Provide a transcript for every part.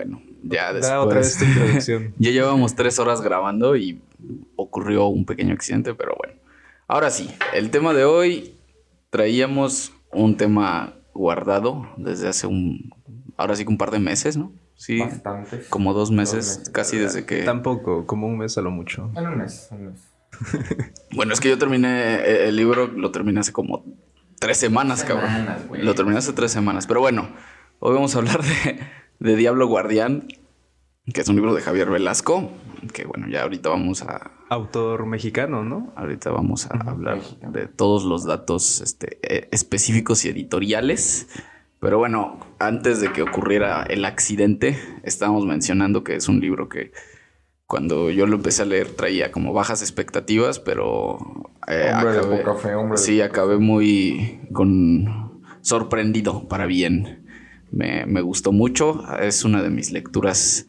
bueno, ya Da otra vez después. tu introducción. ya llevamos tres horas grabando y ocurrió un pequeño accidente, pero bueno. Ahora sí, el tema de hoy traíamos un tema guardado desde hace un, ahora sí que un par de meses, ¿no? Sí, Bastantes. como dos meses, meses, casi desde que... Tampoco, como un mes a lo mucho. En un mes, un mes. Bueno, es que yo terminé eh, el libro, lo terminé hace como tres semanas, cabrón. Semanas, güey. Lo terminé hace tres semanas. Pero bueno, hoy vamos a hablar de, de Diablo Guardián, que es un libro de Javier Velasco, que bueno, ya ahorita vamos a, Autor mexicano, ¿no? ahorita vamos a hablar de todos los datos este, eh, específicos y editoriales. Pero bueno, antes de que ocurriera el accidente, estábamos mencionando que es un libro que cuando yo lo empecé a leer traía como bajas expectativas, pero eh, Hombre de poca fe, hombre sí, acabé muy con sorprendido para bien. Me, me gustó mucho, es una de mis lecturas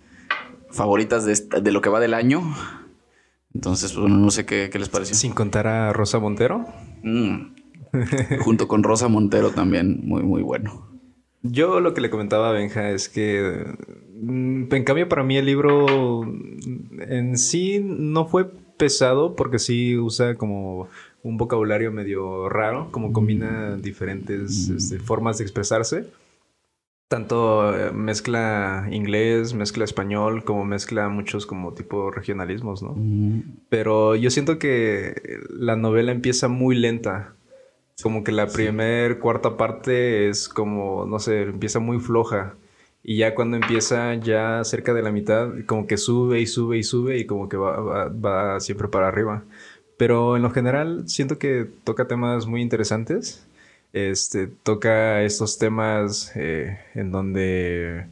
favoritas de, esta- de lo que va del año. Entonces, pues, no sé qué, qué les pareció. Sin contar a Rosa Montero. Mm. Junto con Rosa Montero también, muy, muy bueno. Yo lo que le comentaba a Benja es que, mm, en cambio, para mí el libro en sí no fue pesado porque sí usa como un vocabulario medio raro, como combina diferentes este, formas de expresarse. Tanto eh, mezcla inglés, mezcla español, como mezcla muchos como tipo regionalismos, ¿no? Pero yo siento que la novela empieza muy lenta. Como que la primer cuarta parte es como, no sé, empieza muy floja. Y ya cuando empieza ya cerca de la mitad, como que sube y sube y sube y como que va, va, va siempre para arriba. Pero en lo general siento que toca temas muy interesantes. Este, toca estos temas eh, en donde,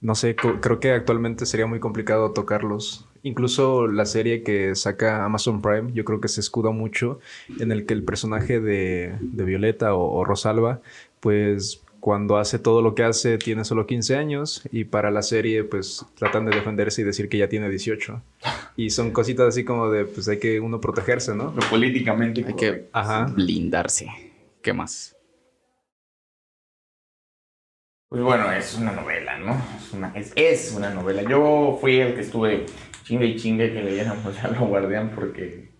no sé, creo que actualmente sería muy complicado tocarlos. Incluso la serie que saca Amazon Prime, yo creo que se escuda mucho en el que el personaje de, de Violeta o, o Rosalba, pues cuando hace todo lo que hace tiene solo 15 años y para la serie pues tratan de defenderse y decir que ya tiene 18. Y son cositas así como de pues hay que uno protegerse, ¿no? Lo políticamente Hay correcto. que Ajá. blindarse. ¿Qué más? Pues bueno, es una novela, ¿no? Es una, es, es una novela. Yo fui el que estuve chingue y chingue que leyéramos Diablo Guardián porque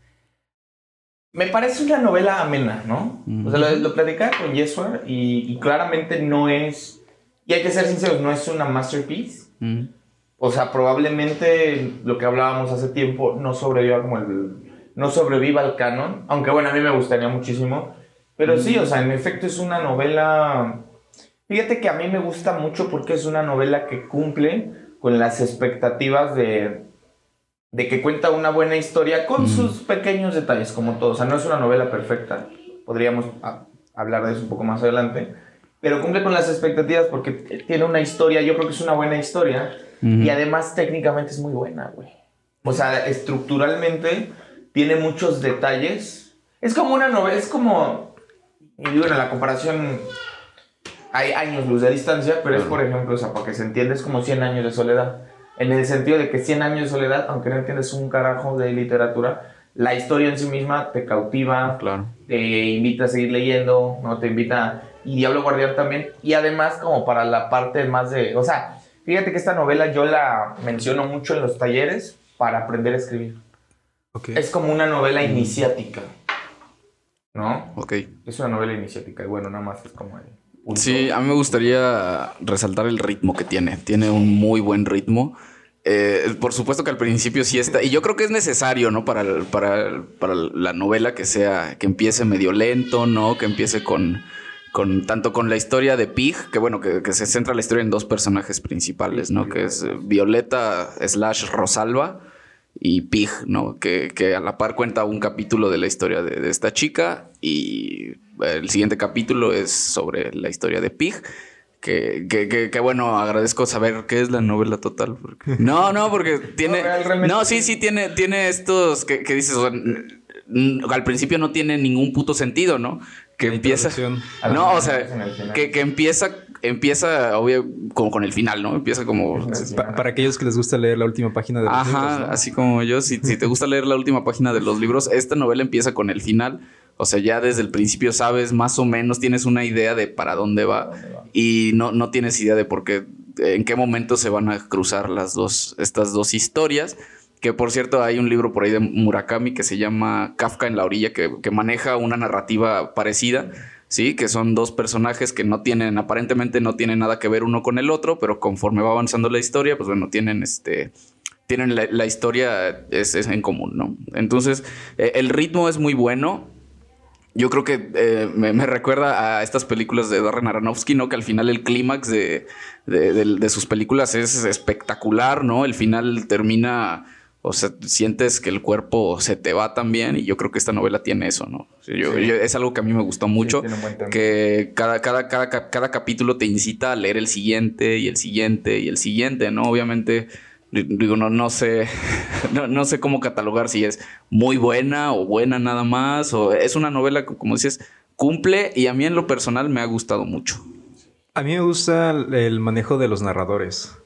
me parece una novela amena, ¿no? O sea, lo, lo platicaba con Yesua y, y claramente no es, y hay que ser sinceros, no es una masterpiece. Mm. O sea, probablemente lo que hablábamos hace tiempo no sobreviva como el. No sobreviva al canon. Aunque bueno, a mí me gustaría muchísimo. Pero sí, o sea, en efecto es una novela. Fíjate que a mí me gusta mucho porque es una novela que cumple con las expectativas de. de que cuenta una buena historia con sus pequeños detalles, como todo. O sea, no es una novela perfecta. Podríamos hablar de eso un poco más adelante. Pero cumple con las expectativas porque tiene una historia, yo creo que es una buena historia. Y además técnicamente es muy buena, güey. O sea, estructuralmente tiene muchos detalles. Es como una novela, es como... Y en la comparación hay años luz de distancia, pero es, por ejemplo, o sea, para que se entienda, es como 100 años de soledad. En el sentido de que 100 años de soledad, aunque no entiendes un carajo de literatura, la historia en sí misma te cautiva, Claro. te invita a seguir leyendo, ¿no? Te invita... Y Diablo Guardián también. Y además como para la parte más de... O sea, fíjate que esta novela yo la menciono mucho en los talleres para aprender a escribir. Es como una novela iniciática, ¿no? Ok. Es una novela iniciática y bueno, nada más es como... el Sí, a mí me gustaría resaltar el ritmo que tiene. Tiene un muy buen ritmo. Eh, por supuesto que al principio sí está. Y yo creo que es necesario, ¿no? Para, para, para la novela que sea. Que empiece medio lento, ¿no? Que empiece con. con tanto con la historia de Pig, que bueno, que, que se centra la historia en dos personajes principales, ¿no? Que es eh, Violeta slash Rosalba y Pig, ¿no? Que, que a la par cuenta un capítulo de la historia de, de esta chica y el siguiente capítulo es sobre la historia de Pig. Que, que, que, que, bueno, agradezco saber qué es la novela total. porque- No, no, porque tiene... No, sí, sí. tiene, tiene estos que, que dices, o sea, al principio no tiene ningún puto sentido, ¿no? Que La empieza... No, o sea, que, que empieza, empieza, obvio, como con el final, ¿no? Empieza como... Pa- para aquellos que les gusta leer la última página de los Ajá, libros, ¿no? así como yo, si, si te gusta leer la última página de los libros, esta novela empieza con el final. O sea, ya desde el principio sabes más o menos, tienes una idea de para dónde va y no, no tienes idea de por qué en qué momento se van a cruzar las dos, estas dos historias. Que por cierto, hay un libro por ahí de Murakami que se llama Kafka en la orilla, que, maneja una narrativa parecida. Sí, que son dos personajes que no tienen, aparentemente no tienen nada que ver uno con el otro, pero conforme va avanzando la historia, pues bueno, tienen este, tienen la, historia es, en común, ¿no? Entonces, eh, el ritmo es muy bueno. Yo creo que eh, me, recuerda a estas películas de Darren Aronofsky, ¿no? Que al final el clímax de, de, sus películas es espectacular, ¿no? El final termina, o sea, sientes que el cuerpo se te va también y yo creo que esta novela tiene eso, ¿no? es algo que a mí me gustó mucho, que cada, cada, cada, cada capítulo te incita a leer el siguiente y el siguiente y el siguiente, ¿no? Obviamente Digo, no, no sé, no, sé cómo catalogar si es muy buena o buena nada más, o es una novela que, como dices, cumple y a mí en lo personal me ha gustado mucho. A mí me gusta el manejo de los narradores.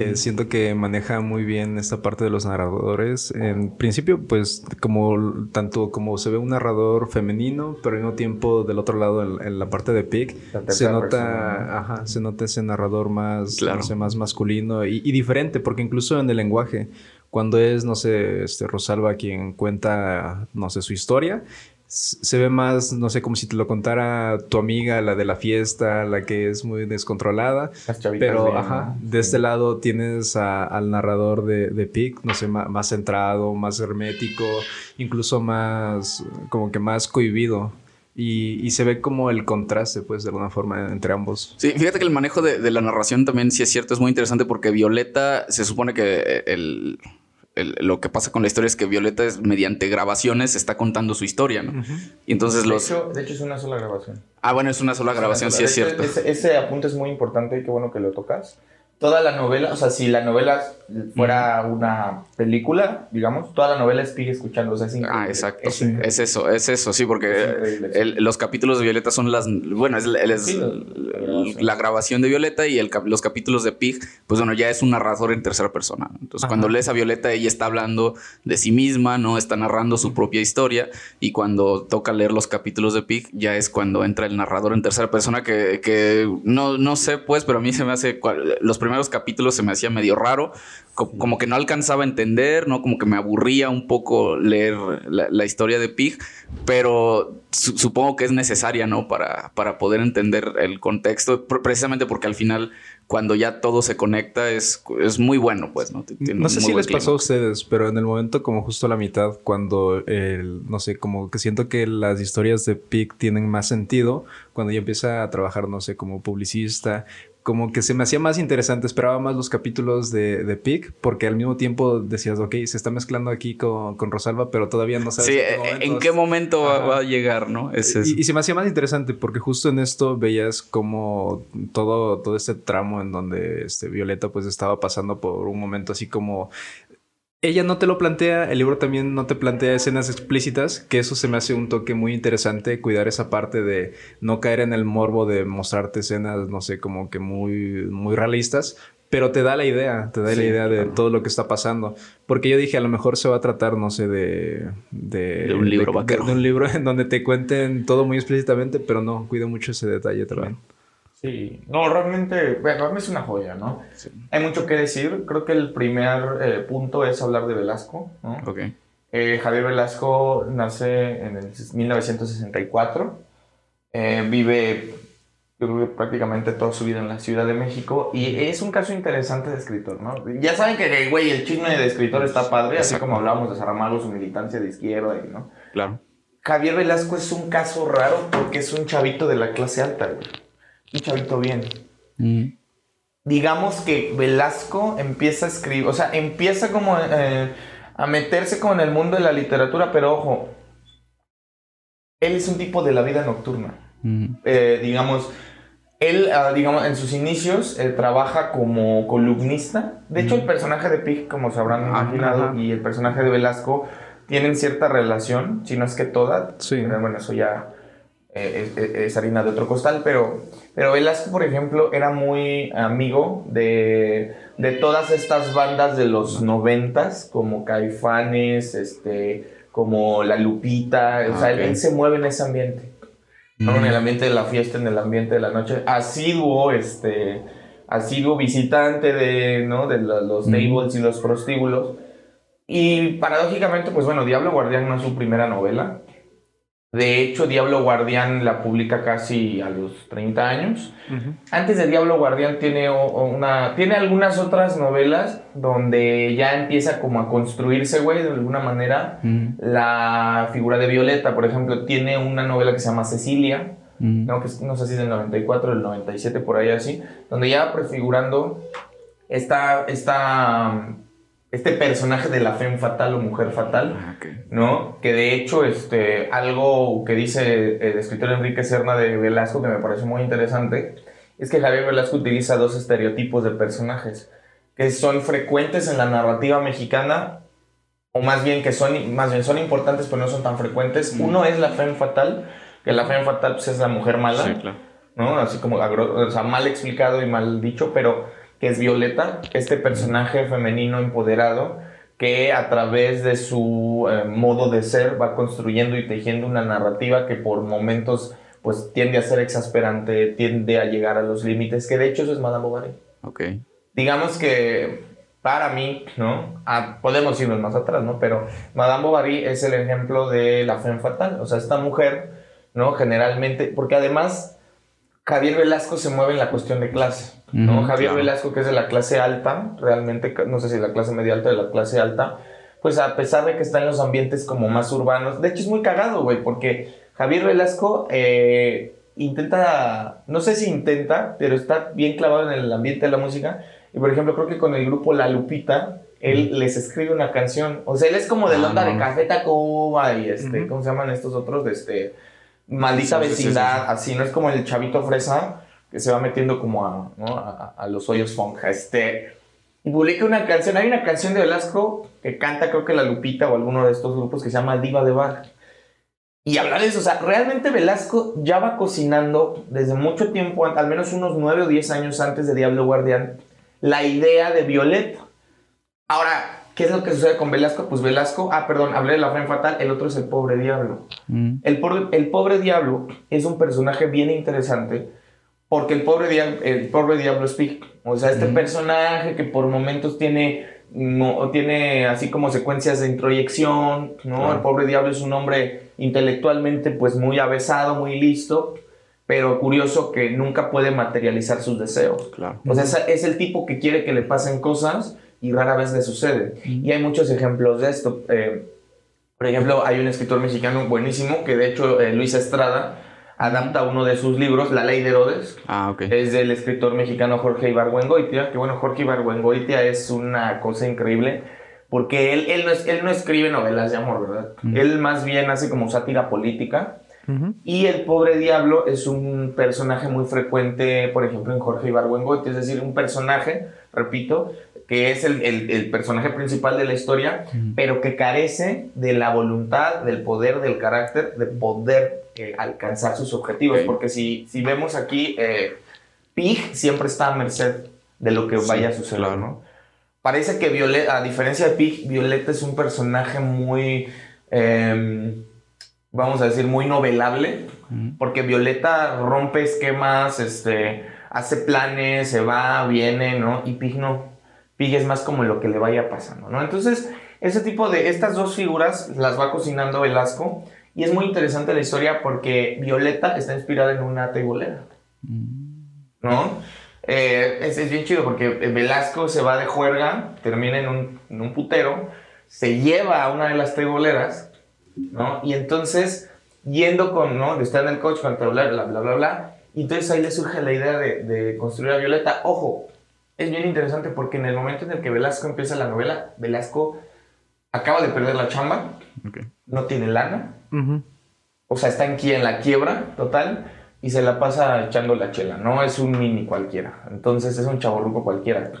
Eh, siento que maneja muy bien esta parte de los narradores. En principio, pues, como tanto como se ve un narrador femenino, pero al mismo tiempo del otro lado, en, la parte de Pig, se nota, ajá, se nota ese narrador más, no sé, más masculino y, y, diferente, porque incluso en el lenguaje, cuando es, no sé, este Rosalba quien cuenta, no sé, su historia, se ve más, no sé, como si te lo contara tu amiga, la de la fiesta, la que es muy descontrolada. Pero, ajá, de este lado tienes al narrador de, de Pic, no sé, más, centrado, más hermético, incluso más, como que más cohibido. Y, se ve como el contraste, pues, de alguna forma entre ambos. Sí, fíjate que el manejo de, de la narración también, sí es cierto, es muy interesante porque Violeta se supone que el lo que pasa con la historia es que Violeta es mediante grabaciones está contando su historia, ¿no? Y entonces de los... Hecho, de hecho es una sola grabación. Ah, bueno, es una sola grabación, sí es cierto. Ese, ese, apunte es muy importante y qué bueno que lo tocas toda la novela, o sea, si la novela fuera una película, digamos, toda la novela es Pig escuchando. O sea, es ah, exacto. Es, eso, es eso, sí, porque los capítulos de Violeta son las. Bueno, es, la, grabación de Violeta y el, los capítulos de Pig, pues bueno, ya es un narrador en tercera persona. Entonces, cuando lees a Violeta, ella está hablando de sí misma, ¿no? Está narrando su propia historia. Y cuando toca leer los capítulos de Pig, ya es cuando entra el narrador en tercera persona, que, que no, no sé, pues, pero a mí se me hace. Los primeros primeros capítulos se me hacía medio raro, como que no alcanzaba a entender, ¿no? Como que me aburría un poco leer la, historia de Pig, pero supongo que es necesaria, ¿no? Para, para poder entender el contexto, precisamente porque al final cuando ya todo se conecta es, es muy bueno, pues, ¿no? no sé si les pasó a ustedes, pero en el momento como justo a la mitad, cuando, el, no sé, como que siento que las historias de Pig tienen más sentido, cuando ya empieza a trabajar, no sé, como publicista, como que se me hacía más interesante, esperaba más los capítulos de, de Pic, porque al mismo tiempo decías, ok, se está mezclando aquí con, con Rosalba, pero todavía no sabes sí, en, qué momento va, a llegar, ¿no? Es y, y, se me hacía más interesante porque justo en esto veías como todo, todo este tramo en donde este, Violeta pues estaba pasando por un momento así como ella no te lo plantea, el libro también no te plantea escenas explícitas, que eso se me hace un toque muy interesante, cuidar esa parte de no caer en el morbo de mostrarte escenas, no sé, como que muy, muy realistas, pero te da la idea, te da la idea de todo lo que está pasando. Porque yo dije, a lo mejor se va a tratar, no sé, de... De, un libro de, de, un libro en donde te cuenten todo muy explícitamente, pero no, cuido mucho ese detalle también. Sí, no, realmente, bueno, es una joya, ¿no? Hay mucho que decir. Creo que el primer eh, punto es hablar de Velasco, ¿no? Ok. Eh, Javier Velasco nace en el 1964. Eh, vive, yo creo que prácticamente toda su vida en la Ciudad de México. Y es un caso interesante de escritor, ¿no? Ya saben que, güey, el chisme de escritor está padre, así como hablábamos de Saramago, su militancia de izquierda, ¿no? Claro. Javier Velasco es un caso raro porque es un chavito de la clase alta, güey un chavito bien. Mm. Digamos que Velasco empieza a escribir, o sea, empieza como eh, a meterse como en el mundo de la literatura, pero ojo, él es un tipo de la vida nocturna. Mm. Eh, digamos, él, ah, digamos, en sus inicios, él trabaja como columnista. De hecho, el mm. personaje de Pig, como se habrán imaginado, y el personaje de Velasco tienen cierta relación, si no es que toda. Sí. Bueno, eso ya eh, es, harina de otro costal, pero, pero Velasco, por ejemplo, era muy amigo de, de todas estas bandas de los noventas, como Caifanes, este, como La Lupita, o sea, él, se mueve en ese ambiente. En el ambiente de la fiesta, en el ambiente de la noche, asiduo, este, asiduo visitante de, ¿no? de los tables y los prostíbulos. Y paradójicamente, pues bueno, Diablo Guardián no es su primera novela. De hecho, Diablo Guardián la publica casi a los 30 años. Antes de Diablo Guardián tiene, una, tiene algunas otras novelas donde ya empieza como a construirse, güey, de alguna manera, la figura de Violeta. Por ejemplo, tiene una novela que se llama Cecilia, no, que es- no sé si es del 94, del 97, por ahí así, donde ya va prefigurando esta, esta, este personaje de la femme fatal o mujer fatal. Ah, ok. ¿no? Que de hecho, este, algo que dice el escritor Enrique Serna de Velasco, que me parece muy interesante, es que Javier Velasco utiliza dos estereotipos de personajes que son frecuentes en la narrativa mexicana, o más bien que son, más bien son importantes, pero no son tan frecuentes. Uno es la femme fatal, que la femme fatal pues, es la mujer mala. Sí, claro. ¿no? Así como o sea, mal explicado y mal dicho, pero que es Violeta, este personaje femenino empoderado que a través de su eh, modo de ser va construyendo y tejiendo una narrativa que por momentos pues tiende a ser exasperante, tiende a llegar a los límites, que de hecho eso es Madame Bovary. Ok. Digamos que para mí, ¿no? Ah, podemos irnos más atrás, ¿no? Pero Madame Bovary es el ejemplo de la femme fatal, o sea, esta mujer, ¿no? Generalmente, porque además Javier Velasco se mueve en la cuestión de clase, ¿no? Javier claro. Velasco, que es de la clase alta, realmente, no sé si la clase media alta o de la clase alta, pues a pesar de que está en los ambientes como más urbanos, de hecho es muy cagado, güey, porque Javier Velasco eh, intenta, no sé si intenta, pero está bien clavado en el ambiente de la música, y por ejemplo, creo que con el grupo La Lupita, él les escribe una canción, o sea, él es como de la Ah, onda de no. Café Tacuba y este. ¿cómo se llaman estos otros? De este, Maldita Sí, sí, sí, Vecindad, así, no es como el chavito fresa que se va metiendo como a, ¿no? a, a los hoyos funk, este, una canción, hay una canción de Velasco que canta creo que La Lupita o alguno de estos grupos que se llama Diva de Bar. Y hablar de eso, o sea, realmente Velasco ya va cocinando desde mucho tiempo, al menos unos 9 o 10 años antes de Diablo Guardián, la idea de Violeta. Ahora, ¿qué es lo que sucede con Velasco? Pues Velasco, ah, perdón, hablé de la Femme Fatal, el otro es el pobre diablo. Mm. El pobre, el pobre diablo es un personaje bien interesante porque el pobre, diablo, el pobre diablo es. O sea, este personaje que por momentos tiene, no, tiene así como secuencias de introyección, ¿no? Claro. El pobre diablo es un hombre intelectualmente pues muy avesado, muy listo, pero curioso que nunca puede materializar sus deseos. Claro. O sea, es el tipo que quiere que le pasen cosas y rara vez le sucede. Y hay muchos ejemplos de esto. Eh, por ejemplo, hay un escritor mexicano buenísimo que de hecho eh, Luis Estrada adapta uno de sus libros, La Ley de Herodes. Ah, ok. Es del escritor mexicano Jorge Ibargüengoitia, que bueno, Jorge Ibargüengoitia es una cosa increíble, porque él, él, no, es- él no escribe novelas de amor, ¿verdad? Él más bien hace como sátira política. Y el pobre diablo es un personaje muy frecuente, por ejemplo, en Jorge Ibargüengoitia, es decir, un personaje, repito, que es el, el- el personaje principal de la historia, pero que carece de la voluntad, del poder, del carácter, de poder eh, alcanzar sus objetivos. Porque si, si vemos aquí, eh, Pig siempre está a merced de lo que Sí, vaya a suceder, claro. ¿no? Parece que Violeta, a diferencia de Pig, Violeta es un personaje muy, em, vamos a decir, muy novelable, Mm. porque Violeta rompe esquemas, este, hace planes, se va, viene, ¿no? Y Pig no. Pig es más como lo que le vaya pasando, ¿no? Entonces, ese tipo de, estas dos figuras las va cocinando Velasco, y es muy interesante la historia porque Violeta está inspirada en una tebolera. ¿no? Eh, es, es bien chido porque Velasco se va de juerga, termina en un, en un putero, se lleva a una de las teboleras, ¿no? Y entonces, yendo con, ¿no? Está en el coche con tebolera, bla, bla, bla, bla, y entonces ahí le surge la idea de, de construir a Violeta. Ojo, es bien interesante porque en el momento en el que Velasco empieza la novela, Velasco acaba de perder la chamba, no tiene lana, o sea, está aquí en la quiebra total y se la pasa echando la chela. No es un mini cualquiera. Entonces es un chaborruco cualquiera.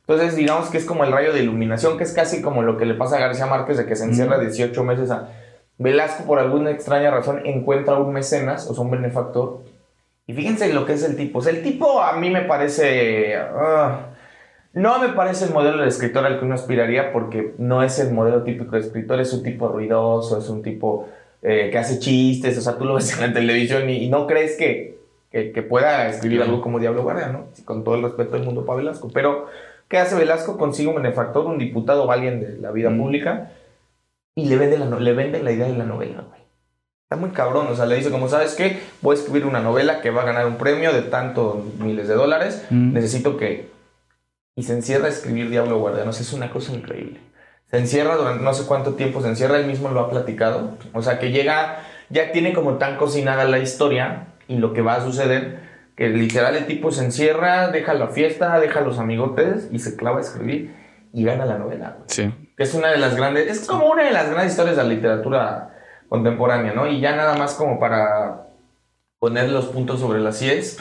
Entonces digamos que es como el rayo de iluminación, que es casi como lo que le pasa a García Márquez de que se encierra 18 meses a... Velasco por alguna extraña razón encuentra un mecenas, o sea, un benefactor. Y fíjense lo que es el tipo. O sea, el tipo a mí me parece... ah, no me parece el modelo de escritor al que uno aspiraría porque no es el modelo típico de escritor, es un tipo ruidoso, es un tipo eh, que hace chistes, o sea, tú lo ves en la televisión y, y no crees que, que, que pueda escribir algo como Diablo Guardia, ¿no? Con todo el respeto del mundo para Velasco. Pero, ¿qué hace Velasco? Consigue un benefactor, un diputado o alguien de la vida Mm. pública y le vende, la, le vende la idea de la novela, güey. Está muy cabrón, o sea, le dice como, ¿sabes qué? Voy a escribir una novela que va a ganar un premio de tantos miles de dólares. Mm. Necesito que... Y se encierra a escribir Diablo sea, es una cosa increíble. Se encierra durante no sé cuánto tiempo, se encierra, él mismo lo ha platicado. O sea, que llega, ya tiene como tan cocinada la historia y lo que va a suceder, que literal el tipo se encierra, deja la fiesta, deja los amigotes y se clava a escribir y gana la novela. güey Sí. es una de las grandes, es como una de las grandes historias de la literatura contemporánea, ¿no? Y ya nada más como para poner los puntos sobre las IES.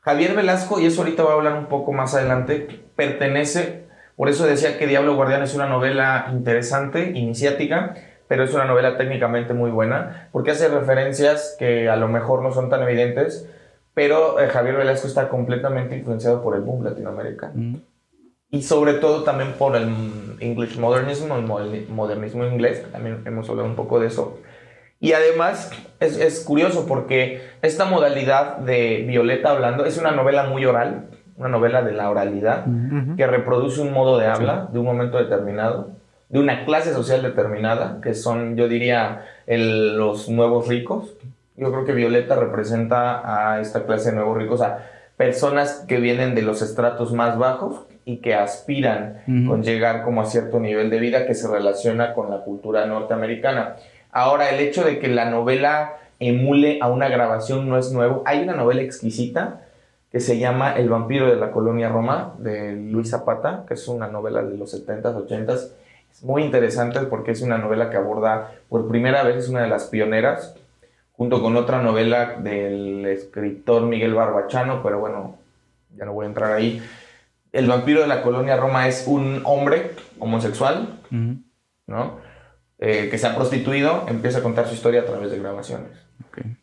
Javier Velasco, y eso ahorita voy a hablar un poco más adelante, pertenece, por eso decía que Diablo Guardián es una novela interesante, iniciática, pero es una novela técnicamente muy buena, porque hace referencias que a lo mejor no son tan evidentes, pero eh, Javier Velasco está completamente influenciado por el boom latinoamericano Mm. y sobre todo también por el English Modernism, el mo- modernismo inglés, también hemos hablado un poco de eso. Y además es, es curioso porque esta modalidad de Violeta hablando es una novela muy oral, una novela de la oralidad, que reproduce un modo de habla de un momento determinado, de una clase social determinada, que son, yo diría, el- los nuevos ricos. Yo creo que Violeta representa a esta clase de nuevos ricos, a personas que vienen de los estratos más bajos y que aspiran Ujú. con llegar como a cierto nivel de vida que se relaciona con la cultura norteamericana. Ahora, el hecho de que la novela emule a una grabación no es nuevo. Hay una novela exquisita que se llama El vampiro de la colonia Roma, de Luis Zapata, que es una novela de los 70s, 80s. Es muy interesante porque es una novela que aborda por primera vez, es una de las pioneras, junto con otra novela del escritor Miguel Barbachano, pero bueno, ya no voy a entrar ahí. El vampiro de la colonia Roma es un hombre homosexual. ¿no? Eh, que se ha prostituido, empieza a contar su historia a través de grabaciones.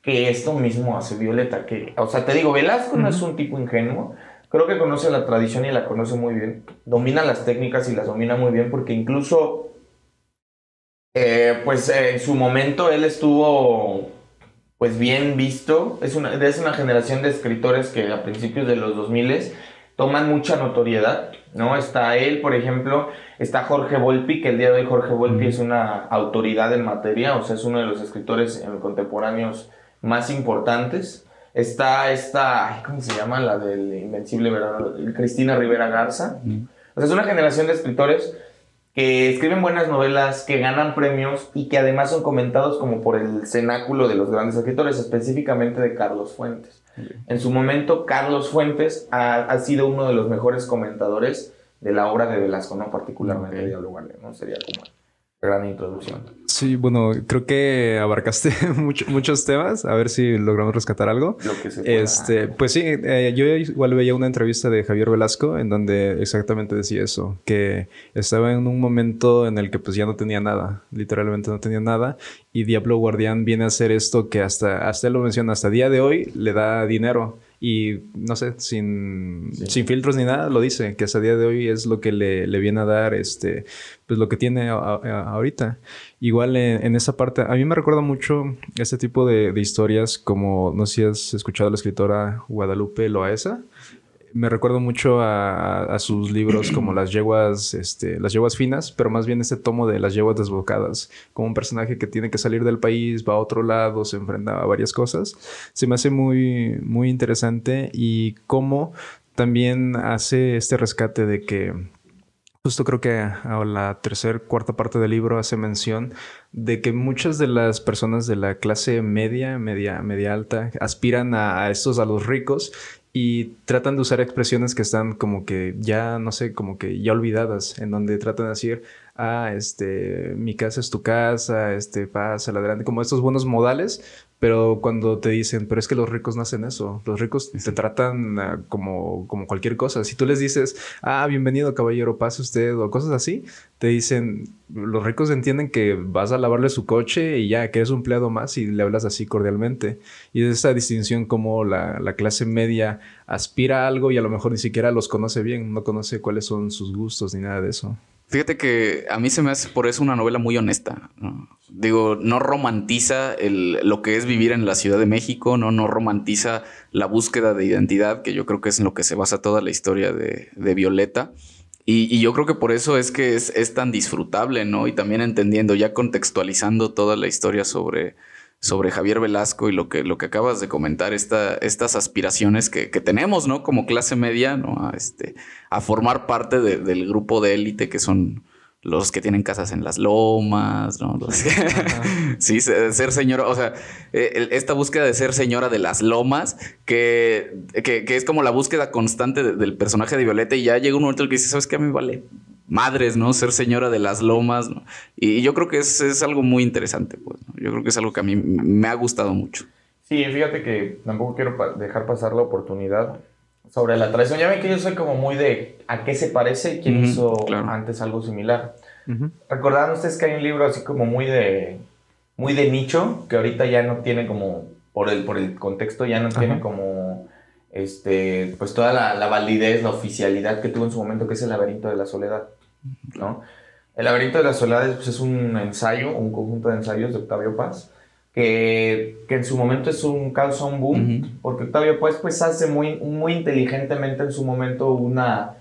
Que esto mismo hace Violeta, que, o sea, te digo, Velasco no es un tipo ingenuo, creo que conoce la tradición y la conoce muy bien, domina las técnicas y las domina muy bien, porque incluso, eh, pues eh, en su momento él estuvo, pues bien visto, es una, es una generación de escritores que a principios de los 2000 toman mucha notoriedad, ¿no? Está él, por ejemplo, está Jorge Volpi, que el día de hoy Jorge Volpi es una autoridad en materia, o sea, es uno de los escritores eh, contemporáneos más importantes. Está esta, ¿cómo se llama? La del Invencible Verano, Cristina Rivera Garza. O sea, es una generación de escritores que escriben buenas novelas, que ganan premios y que además son comentados como por el cenáculo de los grandes escritores, específicamente de Carlos Fuentes. En su momento, Carlos Fuentes ha, ha sido uno de los mejores comentadores de la obra de Velasco, ¿no? Particularmente Ok. de Diablo ¿no? Sería como gran introducción. Sí, bueno, creo que abarcaste mucho- muchos temas. A ver si logramos rescatar algo. Lo que se pueda. Este, pues sí, eh, yo igual veía una entrevista de Javier Velasco en donde exactamente decía eso, que estaba en un momento en el que pues ya no tenía nada, literalmente no tenía nada, y Diablo Guardián viene a hacer esto que hasta, hasta él lo menciona, hasta día de hoy le da dinero. Y no sé, sin, Sí. sin filtros ni nada, lo dice, que hasta día de hoy es lo que le, le viene a dar, este, pues lo que tiene a- a- ahorita. Igual en, en esa parte, a mí me recuerda mucho este tipo de, de historias como, no sé si has escuchado a la escritora Guadalupe Loaesa. Me recuerdo mucho a, sus libros como Las yeguas, este, Las yeguas finas, pero más bien este tomo de Las yeguas desbocadas, como un personaje que tiene que salir del país, va a otro lado, se enfrenta a varias cosas. Se me hace muy, muy interesante y cómo también hace este rescate de que Justo creo que a la tercera, cuarta parte del libro hace mención de que muchas de las personas de la clase media, media, media alta, aspiran a, a estos, a los ricos, y tratan de usar expresiones que están como que ya, no sé, como que ya olvidadas, en donde tratan de decir, ah, este, mi casa es tu casa, este, pasa adelante, como estos buenos modales, pero cuando te dicen, pero es que los ricos no hacen eso, los ricos te tratan ah, como, como cualquier cosa. Si tú les dices, ah, bienvenido caballero, pase usted, o cosas así, te dicen, los ricos entienden que vas a lavarle su coche y ya, que eres un empleado más y le hablas así cordialmente. Y es esa distinción como la, la clase media aspira a algo y a lo mejor ni siquiera los conoce bien, no conoce cuáles son sus gustos ni nada de eso. Fíjate que a mí se me hace por eso una novela muy honesta. ¿no? digo, no romantiza el, lo que es vivir en la Ciudad de México, no, no romantiza la búsqueda de identidad, que yo creo que es en lo que se basa toda la historia de, Violeta. Y, y, yo creo que por eso es que es, es, tan disfrutable, ¿no? Y también entendiendo, ya contextualizando toda la historia sobre, sobre Javier Velasco y lo que, lo que acabas de comentar, esta, estas aspiraciones que, que, tenemos, ¿no? Como clase media, ¿no? A, este, a formar parte de, del grupo de élite que son los que tienen casas en las lomas, ¿no? Los que... sí, ser señora, o sea, eh, esta búsqueda de ser señora de las lomas, que, que, que es como la búsqueda constante de, del personaje de Violeta y ya llega un momento en el que dice, ¿sabes qué? A mí vale madres, ¿no? Ser señora de las lomas, ¿no? Y, yo creo que es, es, algo muy interesante, pues, ¿no? Yo creo que es algo que a mí me ha gustado mucho. Sí, fíjate que tampoco quiero pa dejar pasar la oportunidad sobre la traición. Ya ven que yo soy como muy de a qué se parece quién uh -huh, hizo claro. antes algo similar. Uh -huh. ¿Recordaron ustedes que hay un libro así como muy de muy de nicho que ahorita ya no tiene como por el por el contexto ya no uh -huh. tiene como este pues toda la, la, validez, la oficialidad que tuvo en su momento que es el laberinto de la soledad, ¿no? El laberinto de la soledad pues, es un ensayo, un conjunto de ensayos de Octavio Paz que, que, en su momento es un causa un boom, uh -huh. porque Octavio pues, pues hace muy, muy inteligentemente en su momento una,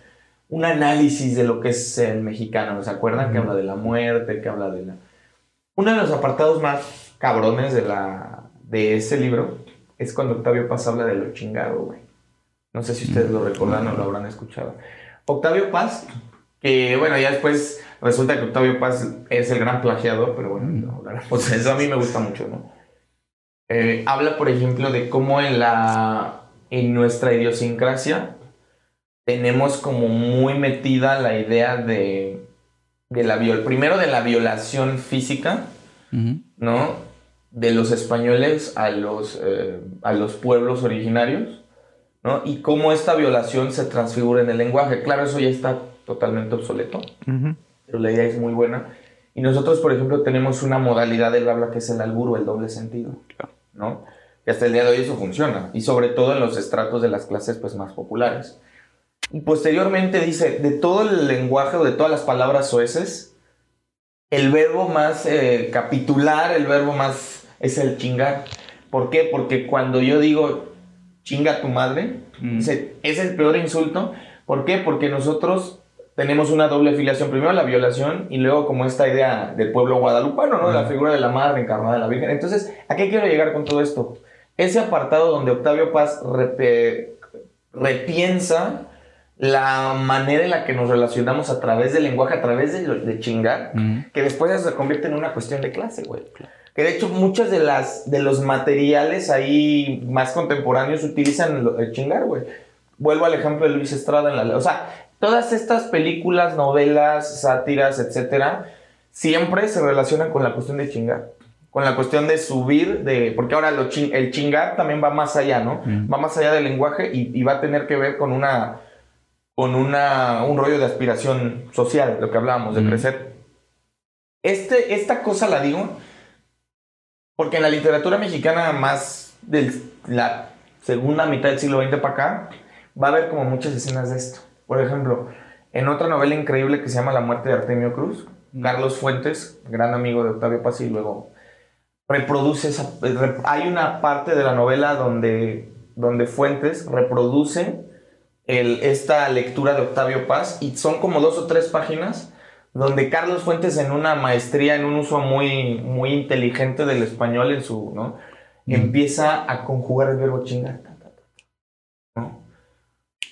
un análisis de lo que es el mexicano, ¿se acuerdan? Uh -huh. Que habla de la muerte, que habla de la... Uno de los apartados más cabrones de, la, de ese libro es cuando Octavio Paz habla de lo chingado, güey. No sé si ustedes lo recordan o lo habrán escuchado. Octavio Paz, que bueno, ya después resulta que Octavio Paz es el gran plagiador, pero bueno, no, pues eso a mí me gusta mucho, ¿no? Eh, habla, por ejemplo, de cómo en, la, en nuestra idiosincrasia tenemos como muy metida la idea de, de la viol primero de la violación física, uh -huh. ¿no? De los españoles a los, eh, a los pueblos originarios, ¿no? Y cómo esta violación se transfigura en el lenguaje. Claro, eso ya está totalmente obsoleto. Uh -huh pero la idea es muy buena. Y nosotros, por ejemplo, tenemos una modalidad del habla que es el albur o el doble sentido, ¿no? Que hasta el día de hoy eso funciona, y sobre todo en los estratos de las clases pues, más populares. Y posteriormente dice, de todo el lenguaje o de todas las palabras soeces, el verbo más eh, capitular, el verbo más es el chingar. ¿Por qué? Porque cuando yo digo chinga tu madre, mm. dice, es el peor insulto. ¿Por qué? Porque nosotros tenemos una doble filiación. Primero la violación y luego como esta idea del pueblo guadalupano, ¿no? Uh -huh. La figura de la madre encarnada de la Virgen. Entonces, ¿a qué quiero llegar con todo esto? Ese apartado donde Octavio Paz rep repiensa la manera en la que nos relacionamos a través del lenguaje, a través de, de chingar, uh -huh. que después se convierte en una cuestión de clase, güey. Que de hecho muchos de, las, de los materiales ahí más contemporáneos utilizan el chingar, güey. Vuelvo al ejemplo de Luis Estrada en la... O sea, Todas estas películas, novelas, sátiras, etcétera, siempre se relacionan con la cuestión de chingar. Con la cuestión de subir, de porque ahora lo ching, el chingar también va más allá, ¿no? Mm. Va más allá del lenguaje y, y, va a tener que ver con una con una, un rollo de aspiración social, lo que hablábamos, de mm. crecer. Este, esta cosa la digo porque en la literatura mexicana más de la segunda mitad del siglo XX para acá, va a haber como muchas escenas de esto. Por ejemplo, en otra novela increíble que se llama La muerte de Artemio Cruz. Carlos Fuentes, gran amigo de Octavio Paz, y luego reproduce esa... Hay una parte de la novela donde, donde Fuentes reproduce el, esta lectura de Octavio Paz y son como dos o tres páginas donde Carlos Fuentes en una maestría, en un uso muy, muy inteligente del español en su, ¿no? Mm. Empieza a conjugar el verbo chingar.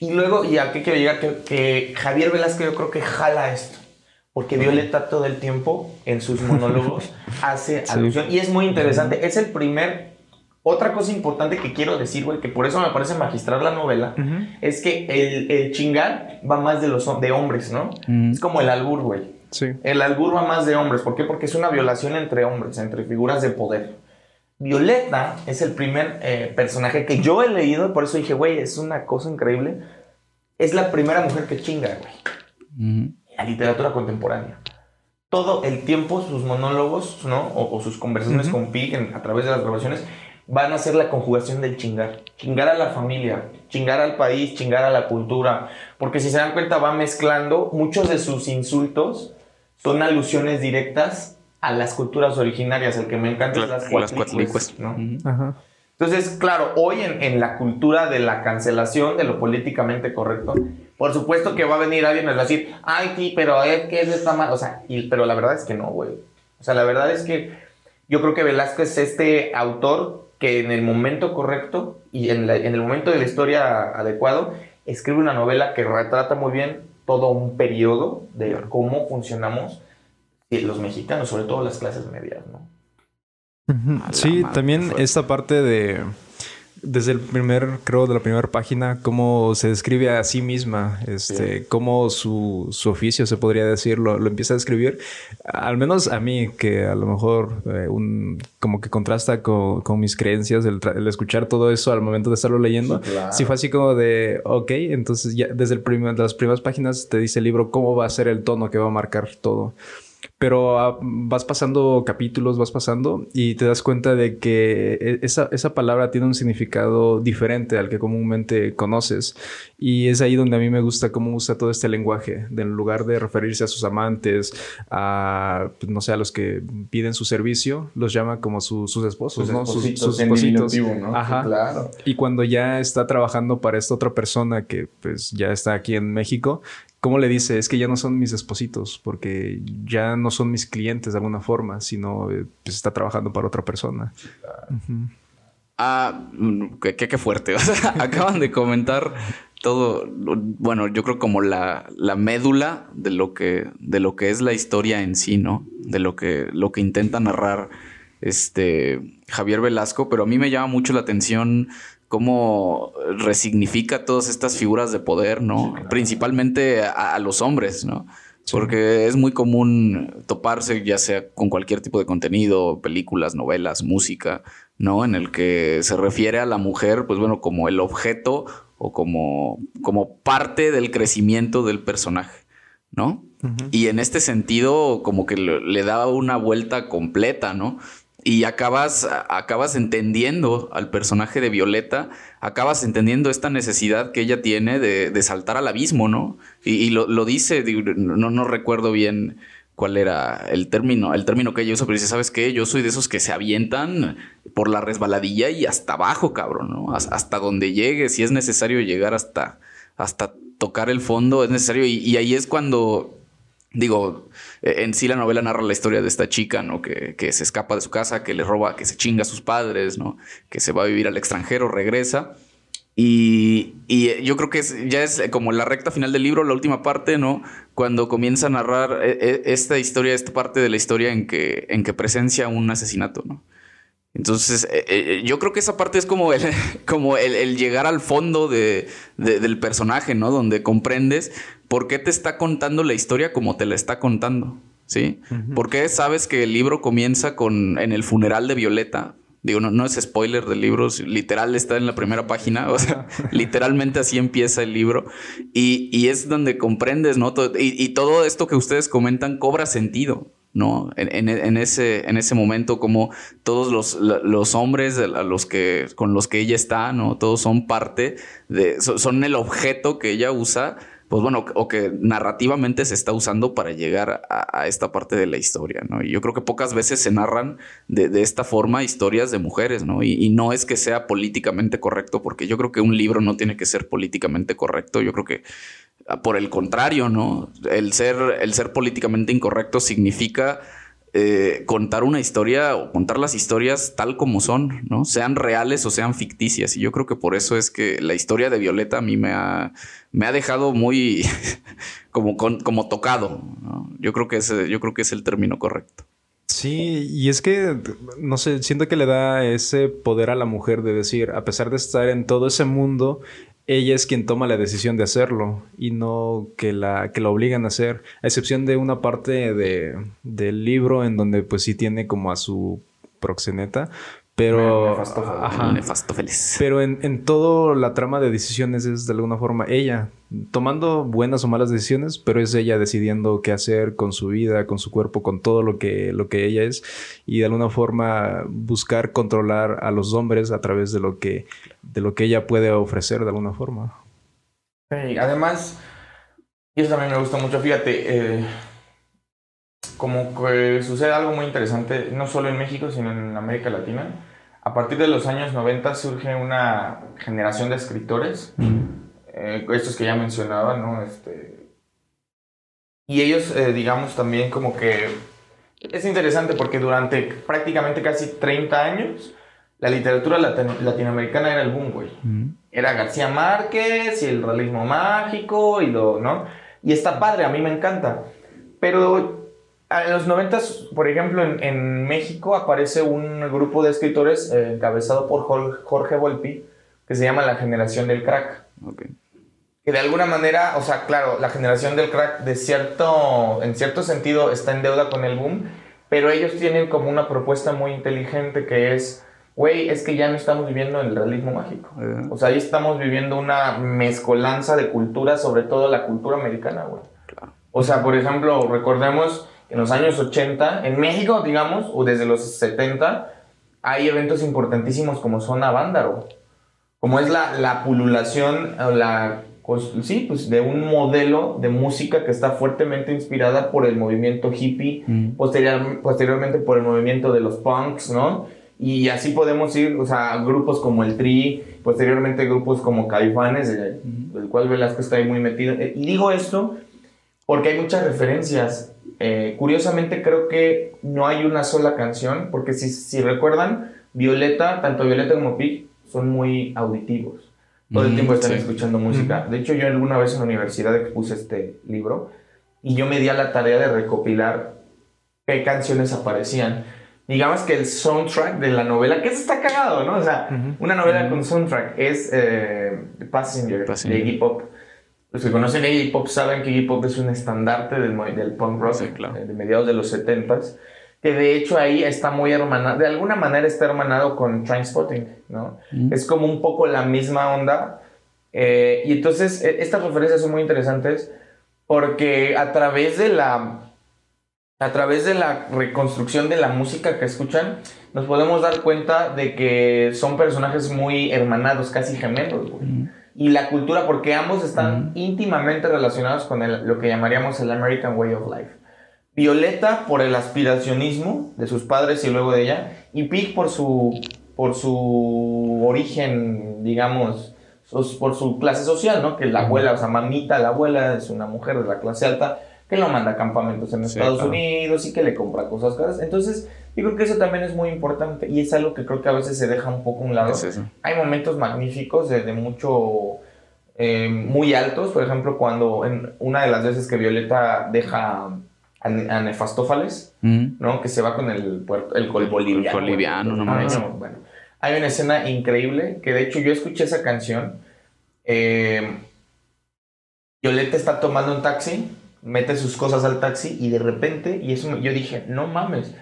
Y luego, ¿y a qué quiero llegar? Que, que Javier Velázquez yo creo que jala esto. Porque Violeta todo el tiempo en sus monólogos hace sí. alusión. Y es muy interesante. Es el primer... Otra cosa importante que quiero decir, güey, que por eso me parece magistral la novela, uh -huh. es que el, el, chingar va más de los de hombres, ¿no? Uh -huh. Es como el albur, güey. Sí. El albur va más de hombres. ¿Por qué? Porque es una violación entre hombres, entre figuras de poder. Violeta es el primer eh, personaje que yo he leído, por eso dije, güey, es una cosa increíble. Es la primera mujer que chinga, güey. Uh -huh. La literatura contemporánea. Todo el tiempo sus monólogos, ¿no? O, o sus conversaciones uh -huh. con Pig en, a través de las grabaciones van a ser la conjugación del chingar. Chingar a la familia, chingar al país, chingar a la cultura. Porque si se dan cuenta va mezclando, muchos de sus insultos son alusiones directas a las culturas originarias. El que me encanta es las cuatlicues, ¿no? Entonces, claro, hoy en, en, la cultura de la cancelación, de lo políticamente correcto, por supuesto que va a venir alguien y va a decir, ay, sí, pero es que eso está mal. O sea, y, pero la verdad es que no, güey. O sea, la verdad es que yo creo que Velasco es este autor que en el momento correcto y en, en el momento de la historia adecuado escribe una novela que retrata muy bien todo un periodo de cómo funcionamos los mexicanos, sobre todo las clases medias, ¿no? Sí, también esta parte de desde el primer, creo, de la primera página, cómo se describe a sí misma, este, cómo su, su, oficio, se podría decir, lo, empieza a describir. Al menos a mí, que a lo mejor eh, un, como que contrasta con, con mis creencias, el, escuchar todo eso al momento de estarlo leyendo. Sí, fue así como de, ok, entonces ya desde el primer, las primeras páginas te dice el libro cómo va a ser el tono que va a marcar todo. Pero ah, vas pasando capítulos, vas pasando y te das cuenta de que e, esa, esa, palabra tiene un significado diferente al que comúnmente conoces. Y es ahí donde a mí me gusta cómo usa todo este lenguaje. en lugar de referirse a sus amantes, a, pues, no sé, a los que piden su servicio, los llama como sus esposos, ¿no? Sus, espositos. Ajá. Claro. Y cuando ya está trabajando para esta otra persona que pues ya está aquí en México, ¿Cómo le dice? Es que ya no son mis espositos, porque ya no son mis clientes de alguna forma, sino eh, pues está trabajando para otra persona. Ah, mm, qué, fuerte. acaban de comentar todo, bueno, yo creo como la, la, médula de lo que de lo que es la historia en sí, ¿no? De lo que lo que intenta narrar este Javier Velasco, pero a mí me llama mucho la atención cómo resignifica todas estas figuras de poder, ¿no? Principalmente a, los hombres, ¿no? Porque es muy común toparse ya sea con cualquier tipo de contenido, películas, novelas, música, ¿no? En el que se refiere a la mujer, pues bueno, como el objeto o como, como parte del crecimiento del personaje, ¿no? Y en este sentido, como que le, le da una vuelta completa, ¿no? Y acabas, acabas entendiendo al personaje de Violeta, acabas entendiendo esta necesidad que ella tiene de, saltar al abismo, ¿no? Y, lo, dice, no, no recuerdo bien cuál era el término, el término que ella usa, pero dice, ¿sabes qué? Yo soy de esos que se avientan por la resbaladilla y hasta abajo, cabrón, ¿no? Hasta donde llegue, si es necesario llegar hasta, hasta tocar el fondo, es necesario. y ahí es cuando Digo, eh, en sí la novela narra la historia de esta chica, ¿no? Que, se escapa de su casa, que le roba, que se chinga a sus padres, ¿no? Que se va a vivir al extranjero, regresa. Y, yo creo que ya es como la recta final del libro, la última parte, ¿no? Cuando comienza a narrar eh, eh, esta historia, esta parte de la historia en que, en que presencia un asesinato, ¿no? Entonces, yo creo que esa parte es como el, como el, llegar al fondo de, del personaje, ¿no? Donde comprendes ¿por qué te está contando la historia como te la está contando? ¿Sí? ¿Por qué sabes que el libro comienza con en el funeral de Violeta? Digo, no, no es spoiler del libro, literal está en la primera página, o sea, literalmente así empieza el libro. Y, es donde comprendes, ¿no? Y, todo esto que ustedes comentan cobra sentido, ¿no? En, ese, en ese momento, como todos los, los hombres los que, con los que ella está, ¿no? Todos son parte de, son el objeto que ella usa pues bueno, o que narrativamente se está usando para llegar a, esta parte de la historia, ¿no? Y yo creo que pocas veces se narran de, esta forma historias de mujeres, ¿no? Y, no es que sea políticamente correcto, porque yo creo que un libro no tiene que ser políticamente correcto, yo creo que por el contrario, ¿no? El ser, el ser políticamente incorrecto significa eh, contar una historia o contar las historias tal como son, ¿no? Sean reales o sean ficticias. Y yo creo que por eso es que la historia de Violeta a mí me ha, me ha dejado muy como, como tocado. Yo, creo que ese, yo creo que es el término correcto. Sí, y es que, no sé, siento que le da ese poder a la mujer de decir, a pesar de estar en todo ese mundo, ella es quien toma la decisión de hacerlo y no que la, que la obligan a hacer, a excepción de una parte de, del libro en donde pues sí tiene como a su proxeneta, pero. Nefasto, feliz. Pero en, en todo la trama de decisiones es de alguna forma ella tomando buenas o malas decisiones, pero es ella decidiendo qué hacer con su vida, con su cuerpo, con todo lo que, lo que ella es. Y de alguna forma buscar controlar a los hombres a través de lo que, de lo que ella puede ofrecer de alguna forma. además, y eso también me gusta mucho, fíjate. Eh, como que sucede algo muy interesante, no solo en México, sino en América Latina. A partir de los años 90 surge una generación de escritores, eh, estos que ya mencionaba, ¿no? Este, y ellos, eh, digamos, también como que es interesante porque durante prácticamente casi 30 años, la literatura latino- latinoamericana era el boom, güey. Era García Márquez y el realismo mágico y lo, ¿no? Y está padre, a mí me encanta. Pero en los 90, por ejemplo, en, en México aparece un grupo de escritores eh, encabezado por Jor- Jorge Volpi que se llama La Generación del Crack que de alguna manera, o sea, claro, la generación del crack de cierto, en cierto sentido está en deuda con el boom, pero ellos tienen como una propuesta muy inteligente que es, güey, es que ya no estamos viviendo en el realismo mágico. Eh. O sea, ahí estamos viviendo una mezcolanza de culturas, sobre todo la cultura americana, güey. Claro. O sea, por ejemplo, recordemos en los años 80, en México, digamos, o desde los 70, hay eventos importantísimos como Zona Vándaro como es la, la pululación, o la, sí, pues de un modelo de música que está fuertemente inspirada por el movimiento hippie, Mm. posterior- posteriormente por el movimiento de los punks, ¿no? Y así podemos ir, o sea, grupos como el Tri, posteriormente grupos como Caifanes, de- del cual Velasco está ahí muy metido. Eh, Y digo esto porque hay muchas referencias. Eh, curiosamente creo que no hay una sola canción, porque si, si recuerdan, Violeta, tanto Violeta como Pig, son muy auditivos. Todo el Mm, tiempo están sí. escuchando música. De hecho, yo alguna vez en la universidad expuse este libro y yo me di a la tarea de recopilar qué canciones aparecían. Digamos que el soundtrack de la novela, que eso está cagado, ¿no? O sea, una novela con soundtrack es eh, Passenger, Passenger. de Iggy Pop. Los que conocen a Iggy Pop saben que Iggy Pop es un estandarte del, del punk rock Sí, claro. eh, de mediados de los 70s. Que de hecho ahí está muy hermanado, de alguna manera está hermanado con Trainspotting, ¿no? Mm. Es como un poco la misma onda. eh, y entonces e- estas referencias son muy interesantes porque a través de la a través de la reconstrucción de la música que escuchan, nos podemos dar cuenta de que son personajes muy hermanados, casi gemelos, güey. Mm. Y la cultura, porque ambos están Mm. íntimamente relacionados con el- lo que llamaríamos el American Way of Life. Violeta por el aspiracionismo de sus padres y luego de ella, y Pig por su, por su origen, digamos, por su clase social, ¿no? Que la abuela, o sea, mamita, la abuela es una mujer de la clase alta, que lo manda a campamentos en Sí, Estados claro. Unidos y que le compra cosas caras. Entonces, yo creo que eso también es muy importante y es algo que creo que a veces se deja un poco a un lado. Es. Hay momentos magníficos de, de mucho, eh, muy altos, por ejemplo, cuando en una de las veces que Violeta deja a, a Nefastófales, Mm. ¿no? Que se va con el, puerto, el, col- boliviano. El boliviano, güey. no mames. Ah, Bueno, hay una escena increíble que de hecho yo escuché esa canción. eh, Violeta está tomando un taxi, mete sus cosas al taxi y de repente, y eso me- yo dije, no mames,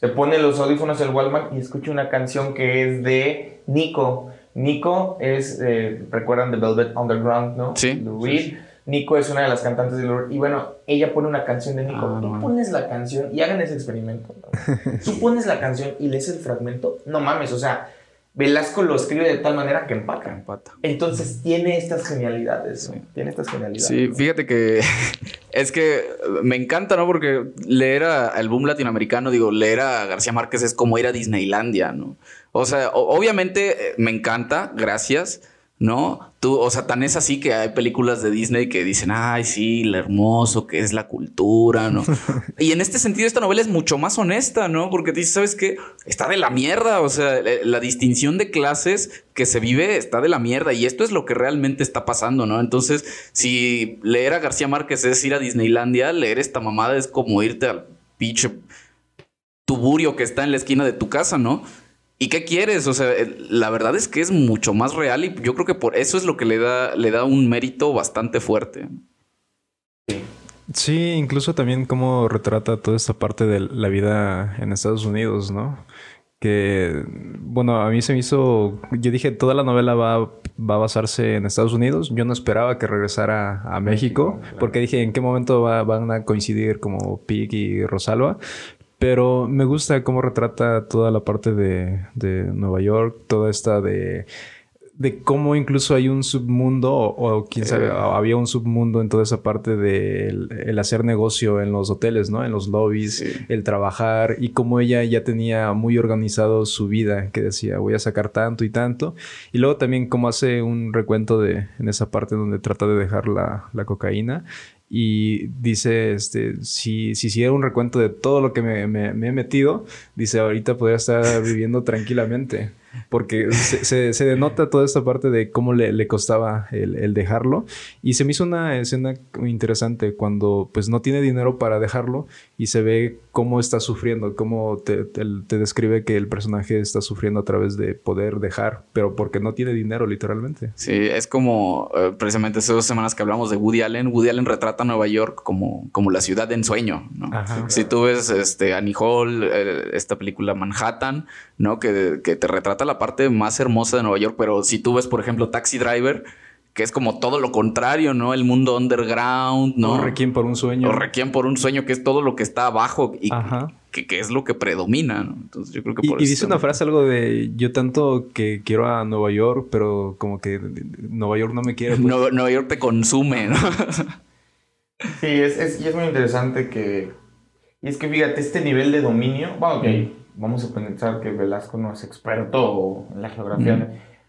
se pone los audífonos el Walmart y escucha una canción que es de Nico. Nico es, eh, recuerdan The Velvet Underground, ¿no? Sí, sí. Nico es una de las cantantes de Lou Reed. Y bueno, ella pone una canción de Nico. Ah, Tú no. pones la canción y hagan ese experimento. ¿no? Tú pones la canción y lees el fragmento. No mames, o sea, Velasco lo escribe de tal manera que empaca. Empata. Entonces tiene estas genialidades. Sí. Tiene estas genialidades. Sí, fíjate que es que me encanta, ¿no? Porque leer a- al boom latinoamericano, digo, leer a García Márquez es como ir a Disneylandia, ¿no? O sea, obviamente eh, me encanta, gracias, ¿no? Tú, o sea, tan es así que hay películas de Disney que dicen, ay, sí, lo hermoso que es la cultura, ¿no? y en este sentido, esta novela es mucho más honesta, ¿no? Porque te dice, ¿sabes qué? Está de la mierda, o sea, la, la distinción de clases que se vive está de la mierda y esto es lo que realmente está pasando, ¿no? Entonces, si leer a García Márquez es ir a Disneylandia, leer esta mamada es como irte al pinche tuburio que está en la esquina de tu casa, ¿no? ¿Y qué quieres? O sea, la verdad es que es mucho más real y yo creo que por eso es lo que le da, le da un mérito bastante fuerte. Sí, incluso también cómo retrata toda esta parte de la vida en Estados Unidos, ¿no? Que, bueno, a mí se me hizo, yo dije, toda la novela va, va a basarse en Estados Unidos. Yo no esperaba que regresara a México, porque dije, ¿en qué momento va- van a coincidir como Pig y Rosalba? Pero me gusta cómo retrata toda la parte de, de Nueva York, toda esta de de cómo incluso hay un submundo, o, quién sabe, Eh. había un submundo en toda esa parte del el hacer negocio en los hoteles, ¿no? En los lobbies, el trabajar, y cómo ella ya tenía muy organizado su vida, que decía, voy a sacar tanto y tanto. Y luego también cómo hace un recuento de, en esa parte donde trata de dejar la, la cocaína. Y dice, este, si, si hiciera un recuento de todo lo que me, me- me he metido, dice, ahorita podría estar viviendo tranquilamente. Porque se, se- se denota toda esta parte de cómo le, le costaba el, el dejarlo. Y se me hizo una escena muy interesante cuando pues no tiene dinero para dejarlo y se ve cómo está sufriendo, cómo te, te- te describe que el personaje está sufriendo a través de poder dejar, pero porque no tiene dinero literalmente. Sí, es como eh, precisamente hace dos semanas que hablamos de Woody Allen. Woody Allen retrata Nueva York como, como la ciudad de ensueño, ¿no? Ajá. Si tú ves este, Annie Hall, eh, esta película Manhattan, ¿no? Que, que te retrata la parte más hermosa de Nueva York, pero si tú ves, por ejemplo, Taxi Driver, que es como todo lo contrario, ¿no? El mundo underground, ¿no? O Requiem por un sueño. O Requiem por un sueño, que es todo lo que está abajo y que, que es lo que predomina, ¿no? Entonces yo creo que Y, por y eso dice una frase algo de yo tanto que quiero a Nueva York, pero como que Nueva York no me quiere. pues. Nueva, Nueva York te consume, ¿no? Sí, es, es- y es muy interesante que... Y es que fíjate, este nivel de dominio... Bueno, ok, vamos a pensar que Velasco no es experto en la geografía, Ujú.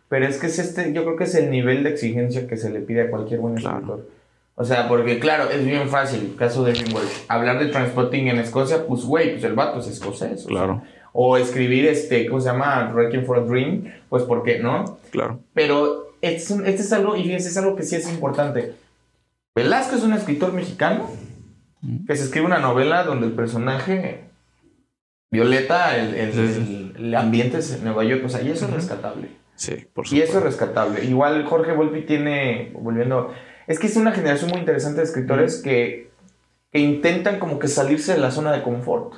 pero es que es este, yo creo que es el nivel de exigencia que se le pide a cualquier buen Claro. escritor. O sea, porque claro, es bien fácil, caso de Hemingway, hablar de transpotting en Escocia, pues güey, pues el vato es escocés. o Claro. sea, o escribir este, ¿cómo se llama? Requiem for a Dream, pues ¿por qué no? Claro. Pero este es, este es algo, y fíjense, es algo que sí es importante. Velasco es un escritor mexicano que se escribe una novela donde el personaje violeta el, el- Sí, el- el ambiente es Nueva York, o sea, y eso es rescatable. Sí, por Y supuesto. eso es rescatable. Igual Jorge Volpi tiene, volviendo, es que es una generación muy interesante de escritores que, que intentan como que salirse de la zona de confort.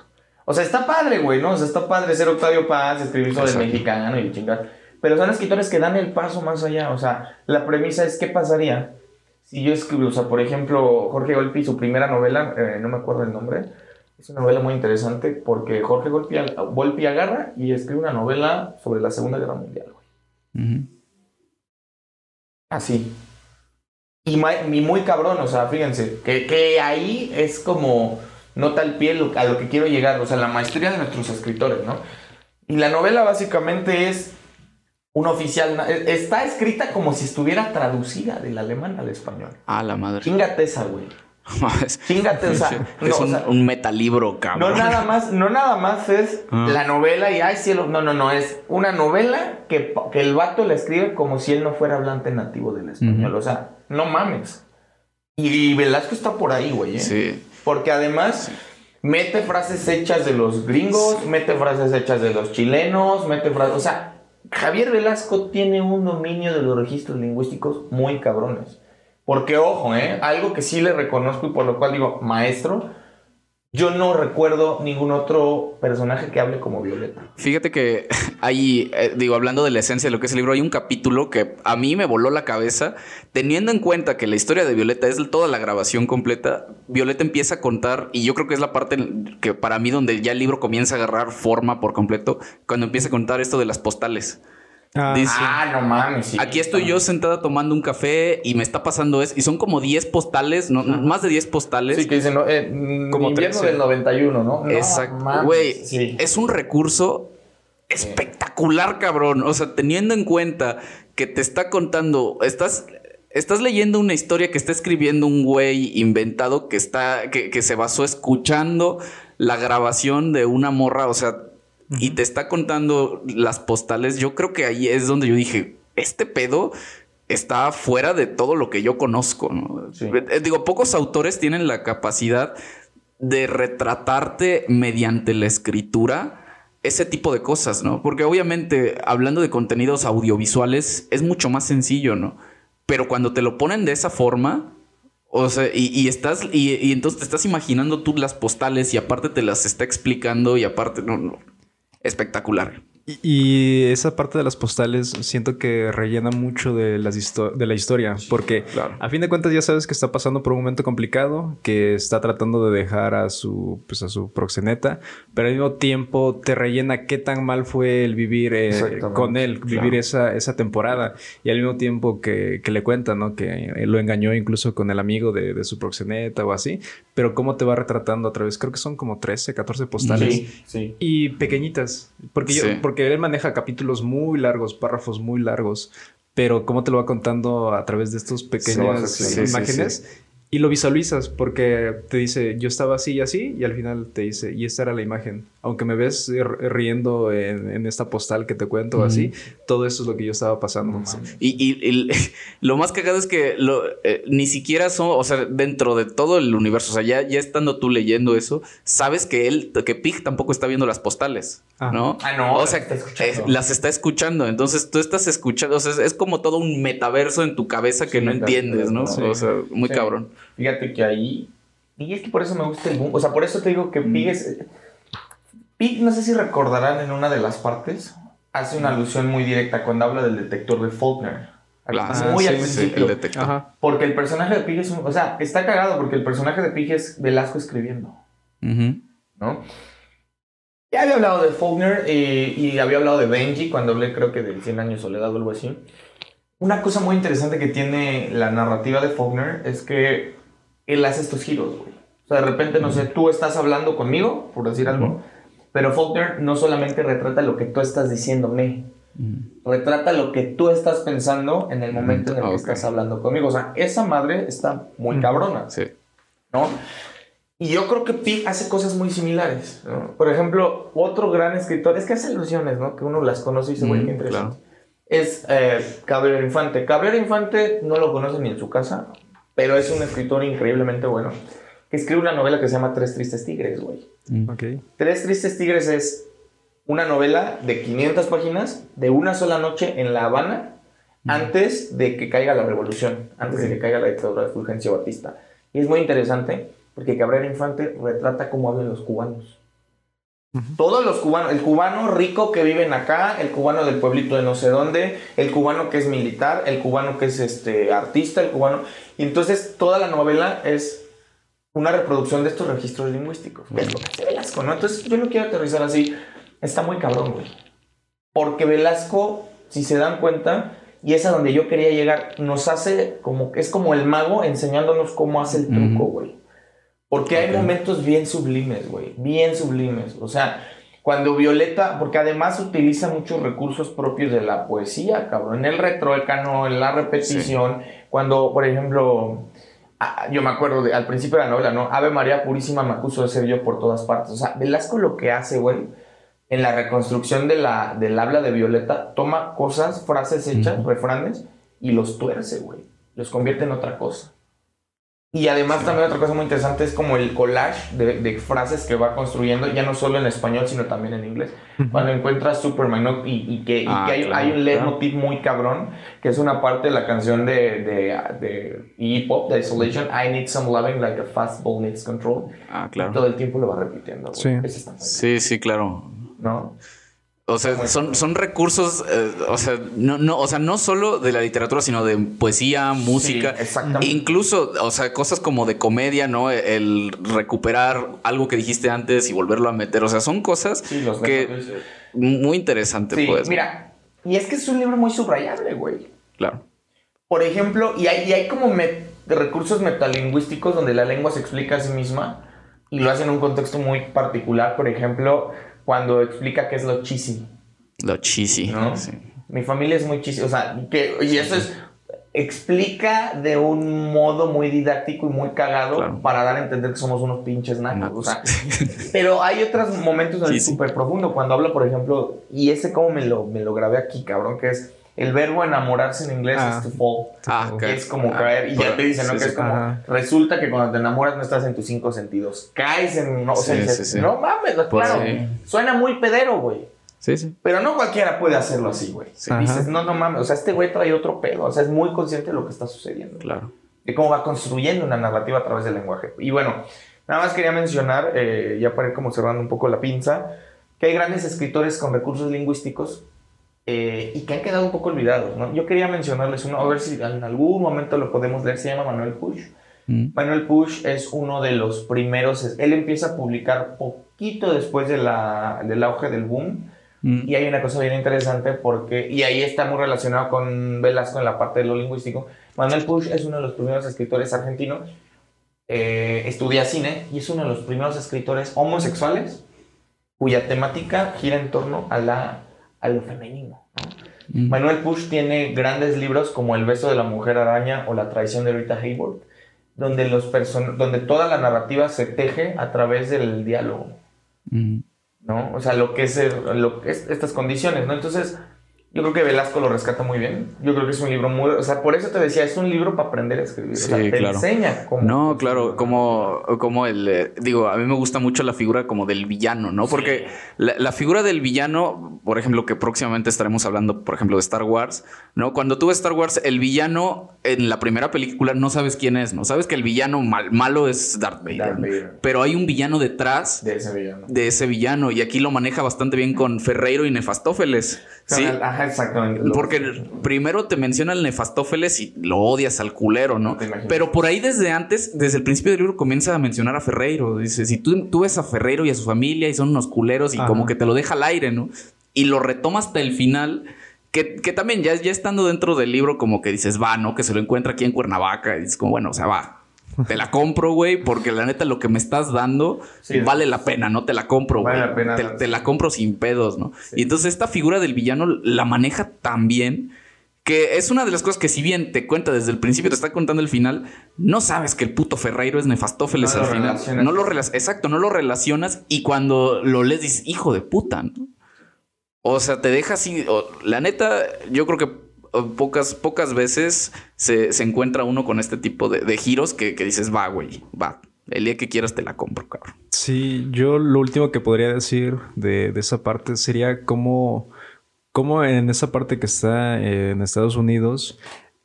O sea, está padre, güey, ¿no? O sea, está padre ser Octavio Paz, escribir sobre el mexicano y chingar. Pero son escritores que dan el paso más allá. O sea, la premisa es qué pasaría si yo escribo, o sea, por ejemplo, Jorge Volpi, su primera novela, eh, no me acuerdo el nombre, es una novela muy interesante porque Jorge Volpi, agarra y escribe una novela sobre la Segunda Guerra Mundial, güey. Así. Y, muy cabrón, o sea, fíjense, que, que ahí es como nota al pie lo- a lo que quiero llegar, o sea, la maestría de nuestros escritores, ¿no? Y la novela básicamente es un oficial, e- está escrita como si estuviera traducida del alemán al español. Ah, la madre. Chingate esa, güey. Chingate, o sea, no, es o un, sea, un metalibro, no cabrón. nada más, no nada más es Ah. la novela y ay cielo, no, no, no, es una novela que, el vato la escribe como si él no fuera hablante nativo del español, o sea, no mames. Y, Velasco está por ahí, güey, ¿eh? Sí. Porque además mete frases hechas de los gringos, mete frases hechas de los chilenos, mete frases, o sea, Javier Velasco tiene un dominio de los registros lingüísticos muy cabrones. Porque, ojo, ¿eh? algo que sí le reconozco y por lo cual digo, maestro, yo no recuerdo ningún otro personaje que hable como Violeta. Fíjate que hay, eh, digo, hablando de la esencia de lo que es el libro, hay un capítulo que a mí me voló la cabeza, teniendo en cuenta que la historia de Violeta es toda la grabación completa. Violeta empieza a contar, y yo creo que es la parte que para mí donde ya el libro comienza a agarrar forma por completo, cuando empieza a contar esto de las postales. Ah, Dice- Ah, no mames. sí. Aquí estoy yo sentada tomando un café y me está pasando eso, y son como 10 postales, no, más de 10 postales. Sí, que dicen, no, eh, Como invierno 13. del 91, ¿no? No Exacto. Güey, sí. es un recurso espectacular, cabrón. O sea, teniendo en cuenta que te está contando, estás, estás leyendo una historia que está escribiendo un güey inventado que está, que, que se basó escuchando la grabación de una morra, o sea, y te está contando las postales. Yo creo que ahí es donde yo dije, este pedo está fuera de todo lo que yo conozco, ¿no? Sí. Eh, Digo, pocos autores tienen la capacidad de retratarte mediante la escritura ese tipo de cosas, ¿no? Porque obviamente hablando de contenidos audiovisuales es mucho más sencillo, ¿no? Pero cuando te lo ponen de esa forma, o sea, y, y estás, y, y entonces te estás imaginando tú las postales y aparte te las está explicando y aparte, no, no, espectacular. Y, Y esa parte de las postales siento que rellena mucho de, las de la historia, porque a fin de cuentas ya sabes que está pasando por un momento complicado, que está tratando de dejar a su, pues a su proxeneta, pero al mismo tiempo te rellena qué tan mal fue el vivir eh, con él, vivir esa, esa temporada, y al mismo tiempo que, que le cuenta, ¿no? Que él lo engañó incluso con el amigo de, de, su proxeneta o así, pero cómo te va retratando a través, creo que son como 13, 14 postales, y pequeñitas, porque yo... Porque él maneja capítulos muy largos, párrafos muy largos, pero cómo te lo va contando a través de estos pequeñas imágenes. y lo visualizas porque te dice, yo estaba así y así, y al final te dice, y esta era la imagen. Aunque me ves riendo en, esta postal que te cuento así, todo eso es lo que yo estaba pasando. y, lo más cagado es que lo, eh, ni siquiera son, o sea, dentro de todo el universo, o sea, ya, ya estando tú leyendo eso, sabes que él, que Pig tampoco está viendo las postales, ah. ¿no? Ah, no, o sea, las está escuchando. Entonces tú estás escuchando, o sea, es, como todo un metaverso en tu cabeza que no entiendes, ¿no? O sea, muy cabrón. Fíjate que ahí. Y es que por eso me gusta el boom. O sea, por eso te digo que Pig es. Pig, no sé si recordarán en una de las partes, hace una alusión muy directa cuando habla del detector de Faulkner. muy al principio. Porque el personaje de Pig es un, O sea, está cagado porque el personaje de Pig es Velasco escribiendo. ¿No? Ya había hablado de Faulkner y, y, había hablado de Benji cuando hablé, creo que de 100 años soledad o algo así. Una cosa muy interesante que tiene la narrativa de Faulkner es que él hace estos giros, güey. O sea, de repente, no sé, tú estás hablando conmigo, por decir algo, pero Faulkner no solamente retrata lo que tú estás diciéndome, retrata lo que tú estás pensando en el momento en el que estás hablando conmigo. O sea, esa madre está muy cabrona. Sí. ¿No? Y yo creo que Pig hace cosas muy similares. Por ejemplo, otro gran escritor, es que hace alusiones, ¿no? Que uno las conoce y se vuelve interesante. Es eh, Cabrera Infante. Cabrera Infante no lo conoce ni en su casa pero es un escritor increíblemente bueno, que escribe una novela que se llama Tres Tristes Tigres, güey. Mm. Tres Tristes Tigres es una novela de 500 páginas de una sola noche en La Habana mm. antes de que caiga la revolución, antes de que caiga la dictadura de Fulgencio Batista. Y es muy interesante porque Cabrera Infante retrata cómo hablan los cubanos. Todos los cubanos, el cubano rico que viven acá, el cubano del pueblito de no sé dónde, el cubano que es militar, el cubano que es este artista, el cubano. Y entonces toda la novela es una reproducción de estos registros lingüísticos. Es lo que hace Velasco, ¿no? Entonces yo lo quiero aterrizar así. Está muy cabrón, güey. Porque Velasco, si se dan cuenta, y es a donde yo quería llegar, nos hace como, es como el mago enseñándonos cómo hace el truco, güey. Porque hay momentos bien sublimes, güey. Bien sublimes. O sea, cuando Violeta, porque además utiliza muchos recursos propios de la poesía, cabrón. En el retrócano, en la repetición. Cuando, por ejemplo, yo me acuerdo de, al principio de la novela, ¿no? Ave María Purísima me acuso de ser yo por todas partes. O sea, Velasco lo que hace, güey, en la reconstrucción de la, del habla de Violeta, toma cosas, frases hechas, refranes, y los tuerce, güey. Los convierte en otra cosa. Y además también otra cosa muy interesante es como el collage de, frases que va construyendo, ya no solo en español, sino también en inglés. Cuando encuentras Superman y, que, ah, hay, hay, un leitmotiv muy cabrón, que es una parte de la canción de, de, de hip hop, de Isolation, I need some loving like a fastball needs control. Ah, claro. todo el tiempo lo va repitiendo. Sí. sí, sí, claro. ¿No? O sea, son, son recursos, eh, o, sea, no, no, o sea, no solo de la literatura, sino de poesía, música. incluso, o sea, cosas como de comedia, ¿no? El recuperar algo que dijiste antes y volverlo a meter. O sea, son cosas que... Muy interesante, pues. Mira, y es que es un libro muy subrayable, güey. Claro. Por ejemplo, y hay, y hay como recursos metalingüísticos donde la lengua se explica a sí misma y lo hace en un contexto muy particular. Por ejemplo cuando explica qué es lo cheesy. Lo cheesy. ¿no? Mi familia es muy cheesy. O sea, que, y eso es. Explica de un modo muy didáctico y muy cagado para dar a entender que somos unos pinches nacos. O sea, pero hay otros momentos súper profundo. Cuando habla, por ejemplo, y ese como me lo, me lo grabé aquí, cabrón, que es el verbo enamorarse en inglés ah. es to fall. Ah, que es como ah, caer. Y ya te dicen, ¿no? que es como. Resulta que cuando te enamoras no estás en tus cinco sentidos. Caes en. No, o sea, no mames, pues claro. Suena muy pedero, güey. Sí, sí. Pero no cualquiera puede hacerlo así, güey. Dices, no, no mames. O sea, este güey trae otro pedo. O sea, es muy consciente de lo que está sucediendo. Claro. De cómo va construyendo una narrativa a través del lenguaje. Y bueno, nada más quería mencionar, eh, ya para ir como cerrando un poco la pinza que hay grandes escritores con recursos lingüísticos eh, y que han quedado un poco olvidados. ¿no? Yo quería mencionarles uno, a ver si en algún momento lo podemos leer, se llama Manuel Push. Mm. Manuel Push es uno de los primeros, él empieza a publicar poquito después de la, del auge del boom. Mm. Y hay una cosa bien interesante porque, y ahí está muy relacionado con Velasco en la parte de lo lingüístico. Manuel Push es uno de los primeros escritores argentinos, eh, estudia cine y es uno de los primeros escritores homosexuales cuya temática gira en torno a, la, a lo femenino. Mm. Manuel Push tiene grandes libros como El beso de la mujer araña o La traición de Rita Hayworth, donde, los donde toda la narrativa se teje a través del diálogo. Mm. ¿no? O sea, lo que es, lo que es estas condiciones, ¿no? Entonces, yo creo que Velasco lo rescata muy bien. Yo creo que es un libro muy... O sea, por eso te decía, es un libro para aprender a escribir. Sí, o sea, te enseña cómo... No, claro, como, como el... Eh, digo, a mí me gusta mucho la figura como del villano, ¿no? Porque la, figura del villano, por ejemplo, que próximamente estaremos hablando, por ejemplo, de Star Wars, ¿no? Cuando tú ves Star Wars, el villano en la primera película no sabes quién es, ¿no? Sabes que el villano malo es Darth Vader, Pero hay un villano detrás de ese villano. De ese villano. Y aquí lo maneja bastante bien con Ferreiro y Nefastófeles. ¿Sí? Ajá, exactamente. Porque primero te menciona el Nefastófeles y lo odias al culero, ¿no? Pero por ahí desde antes, desde el principio del libro, comienza a mencionar a Ferreiro. Dice, si tú, tú ves a Ferreiro y a su familia y son unos culeros y como que te lo deja al aire, ¿no? Y lo retoma hasta el final que, también ya, ya estando dentro del libro, como que dices, va, ¿no? Que se lo encuentra aquí en Cuernavaca. Y es como, bueno, o sea, va. Te la compro, güey, porque la neta lo que me estás dando vale la pena, ¿no? Te la compro, güey. te, la compro sin pedos, ¿no? Y entonces esta figura del villano la maneja tan bien que es una de las cosas que si bien te cuenta desde el principio, te está contando el final, no sabes que el puto Ferreiro es Nefastófeles al final. No lo Exacto, no lo relacionas y cuando lo lees dices, hijo de puta, ¿no? O sea, te deja así. la neta, yo creo que pocas, pocas veces se, encuentra uno con este tipo de, giros que, dices, va, güey, va. El día que quieras te la compro, cabrón. Sí, yo lo último que podría decir de, esa parte sería cómo, cómo en esa parte que está en Estados Unidos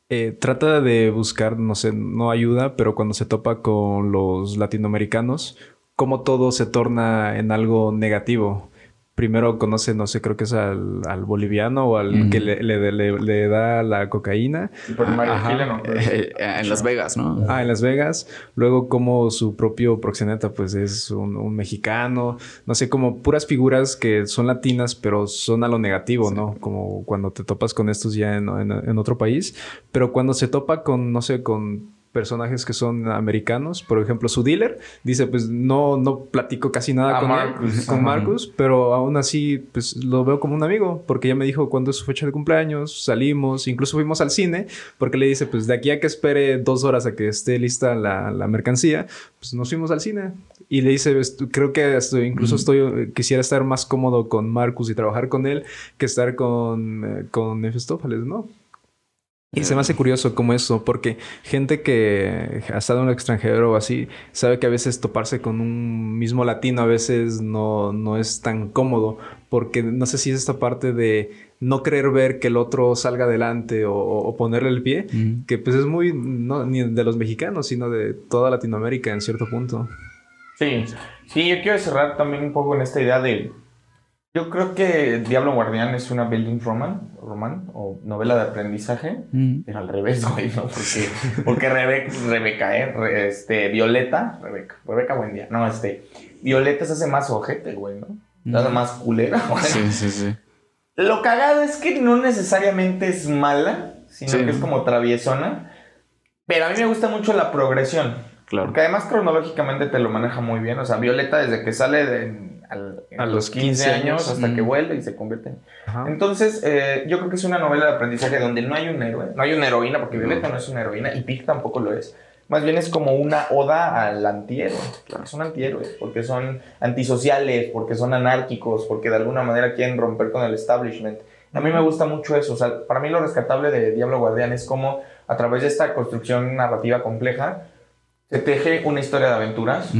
eh, trata de buscar, no sé, no ayuda, pero cuando se topa con los latinoamericanos, cómo todo se torna en algo negativo primero conoce, no sé, creo que es al, boliviano o al que le, le, da la cocaína. Eh, en Las Vegas, ¿no? Ah, en Las Vegas. Luego como su propio proxeneta, pues es un, mexicano. No sé, como puras figuras que son latinas, pero son a lo negativo, ¿no? Como cuando te topas con estos ya en, en otro país. Pero cuando se topa con, no sé, con personajes que son americanos. Por ejemplo, su dealer dice, pues no, no platico casi nada con, Marcus. con Marcus, pero aún así, pues lo veo como un amigo, porque ya me dijo cuándo es su fecha de cumpleaños, salimos, incluso fuimos al cine, porque le dice, pues de aquí a que espere dos horas a que esté lista la, mercancía, pues nos fuimos al cine. Y le dice, creo que incluso estoy, quisiera estar más cómodo con Marcus y trabajar con él que estar con, eh, con ¿no? Y se me hace curioso como eso, porque gente que ha estado en el extranjero o así, sabe que a veces toparse con un mismo latino a veces no, no es tan cómodo, porque no sé si es esta parte de no querer ver que el otro salga adelante o, ponerle el pie, que pues es muy, no ni de los mexicanos, sino de toda Latinoamérica en cierto punto. Sí, sí, yo quiero cerrar también un poco en esta idea de yo creo que Diablo Guardián es una building roman, roman o novela de aprendizaje, mm. pero al revés, güey, ¿no? Porque, porque Rebeca, Rebeca, ¿eh? este, Violeta, Rebeca, Rebeca, buen día. No, este, Violeta se hace más ojete, güey, ¿no? Se hace mm. más culera, güey. Sí, sí, sí. Lo cagado es que no necesariamente es mala, sino que es como traviesona. Pero a mí me gusta mucho la progresión. Claro. Porque además cronológicamente te lo maneja muy bien. O sea, Violeta desde que sale de a los 15, años, hasta que vuelve y se convierte en... Entonces, eh, yo creo que es una novela de aprendizaje donde no hay un héroe, no hay una heroína, porque Violeta no es una heroína y Pig tampoco lo es. Más bien es como una oda al antihéroe. Son antihéroes, porque son antisociales, porque son anárquicos, porque de alguna manera quieren romper con el establishment. A mí me gusta mucho eso. O sea, para mí lo rescatable de Diablo Guardián es como a través de esta construcción narrativa compleja se teje una historia de aventuras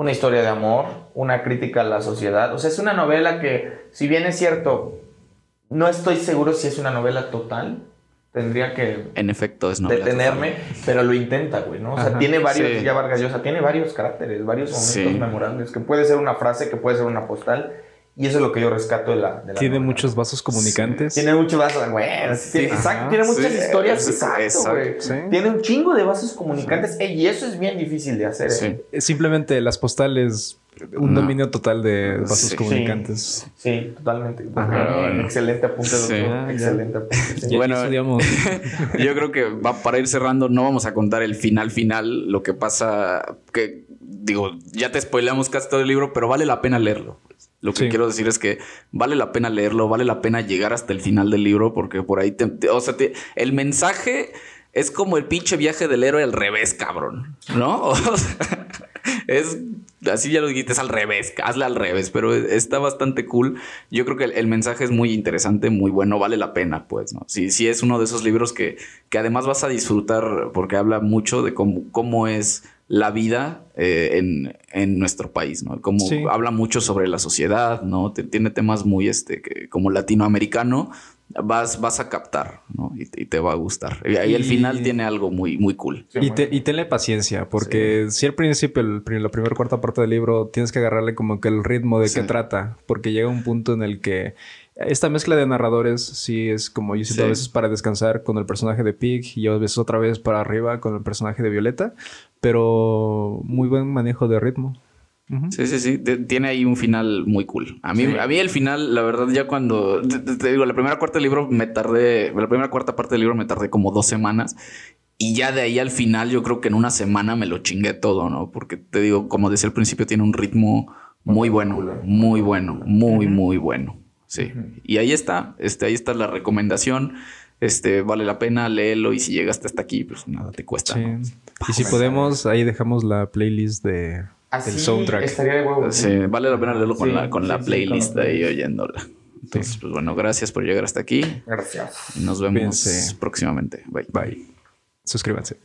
una historia de amor, una crítica a la sociedad. O sea, es una novela que, si bien es cierto, no estoy seguro si es una novela total. Tendría que. En efecto, es novela Detenerme, pero lo intenta, güey, ¿no? O sea, tiene varios. Ya Vargas Llosa tiene varios caracteres, varios momentos memorables. Que puede ser una frase, que puede ser una postal. Y eso es lo que yo rescato de la. De la Tiene novela. muchos vasos comunicantes. Tiene muchos vasos, güey. Tiene, exacto, tiene muchas sí, historias. sí, Exacto, exacto, güey. sí. Tiene un chingo de vasos comunicantes. Ey, y eso es bien difícil de hacer. Sí. ¿eh? Simplemente las postales, un No. dominio total de vasos Sí. comunicantes. Sí, totalmente. Bueno. Excelente apunte, doctor. Sí. Ah. Excelente apunte. sí. Ya Bueno. estudiamos. Yo creo que va para ir cerrando, no vamos a contar el final final, lo que pasa, que digo, ya te spoilamos casi todo el libro, pero vale la pena leerlo. Lo que Sí. quiero decir es que vale la pena leerlo, vale la pena llegar hasta el final del libro, porque por ahí te, te- o sea, te- el mensaje es como el pinche viaje del héroe al revés, cabrón, ¿no? O sea, es así ya lo dijiste, es al revés, hazle al revés, pero está bastante cool. Yo creo que el, el mensaje es muy interesante, muy bueno, vale la pena, pues, ¿no? Sí, sí es uno de esos libros que, que además vas a disfrutar porque habla mucho de cómo, cómo es la vida eh, en, en nuestro país, ¿no? Como Sí. habla mucho sobre la sociedad, ¿no? Tiene temas muy, este, que, como latinoamericano, vas, vas a captar, ¿no? Y, te- y te va a gustar. Y ahí al final tiene algo muy, muy cool. Sí, Y, te- y tenle paciencia, porque si al principio, el, la primera cuarta parte del libro, tienes que agarrarle como que el ritmo de Sí. qué trata, porque llega un punto en el que esta mezcla de narradores sí es como yo siento Sí. a veces para descansar con el personaje de Pig y a veces otra vez para arriba con el personaje de Violeta, pero muy buen manejo de ritmo. Sí, sí, sí. Tiene ahí un final muy cool. A mí, a mí el final, la verdad, ya cuando. Te digo, la primera cuarta del libro me tardé. La primera cuarta parte del libro me tardé como dos semanas. Y ya de ahí al final, yo creo que en una semana me lo chingué todo, ¿no? Porque te digo, como decía al principio, tiene un ritmo muy bueno. Muy bueno. Muy, muy bueno. Sí. Y ahí está. Este, ahí está la recomendación. Este, vale la pena, léelo. Y si llegaste hasta aquí, pues nada te cuesta. Sí. ¿no? Y si podemos, ahí dejamos la playlist de, Así del soundtrack. estaría de huevo. Sí, vale la pena leerlo con Sí, la, con la sí, sí, playlist ahí oyéndola. Entonces, pues bueno, gracias por llegar hasta aquí. Gracias. Y nos vemos próximamente. Bye. Bye. Suscríbanse.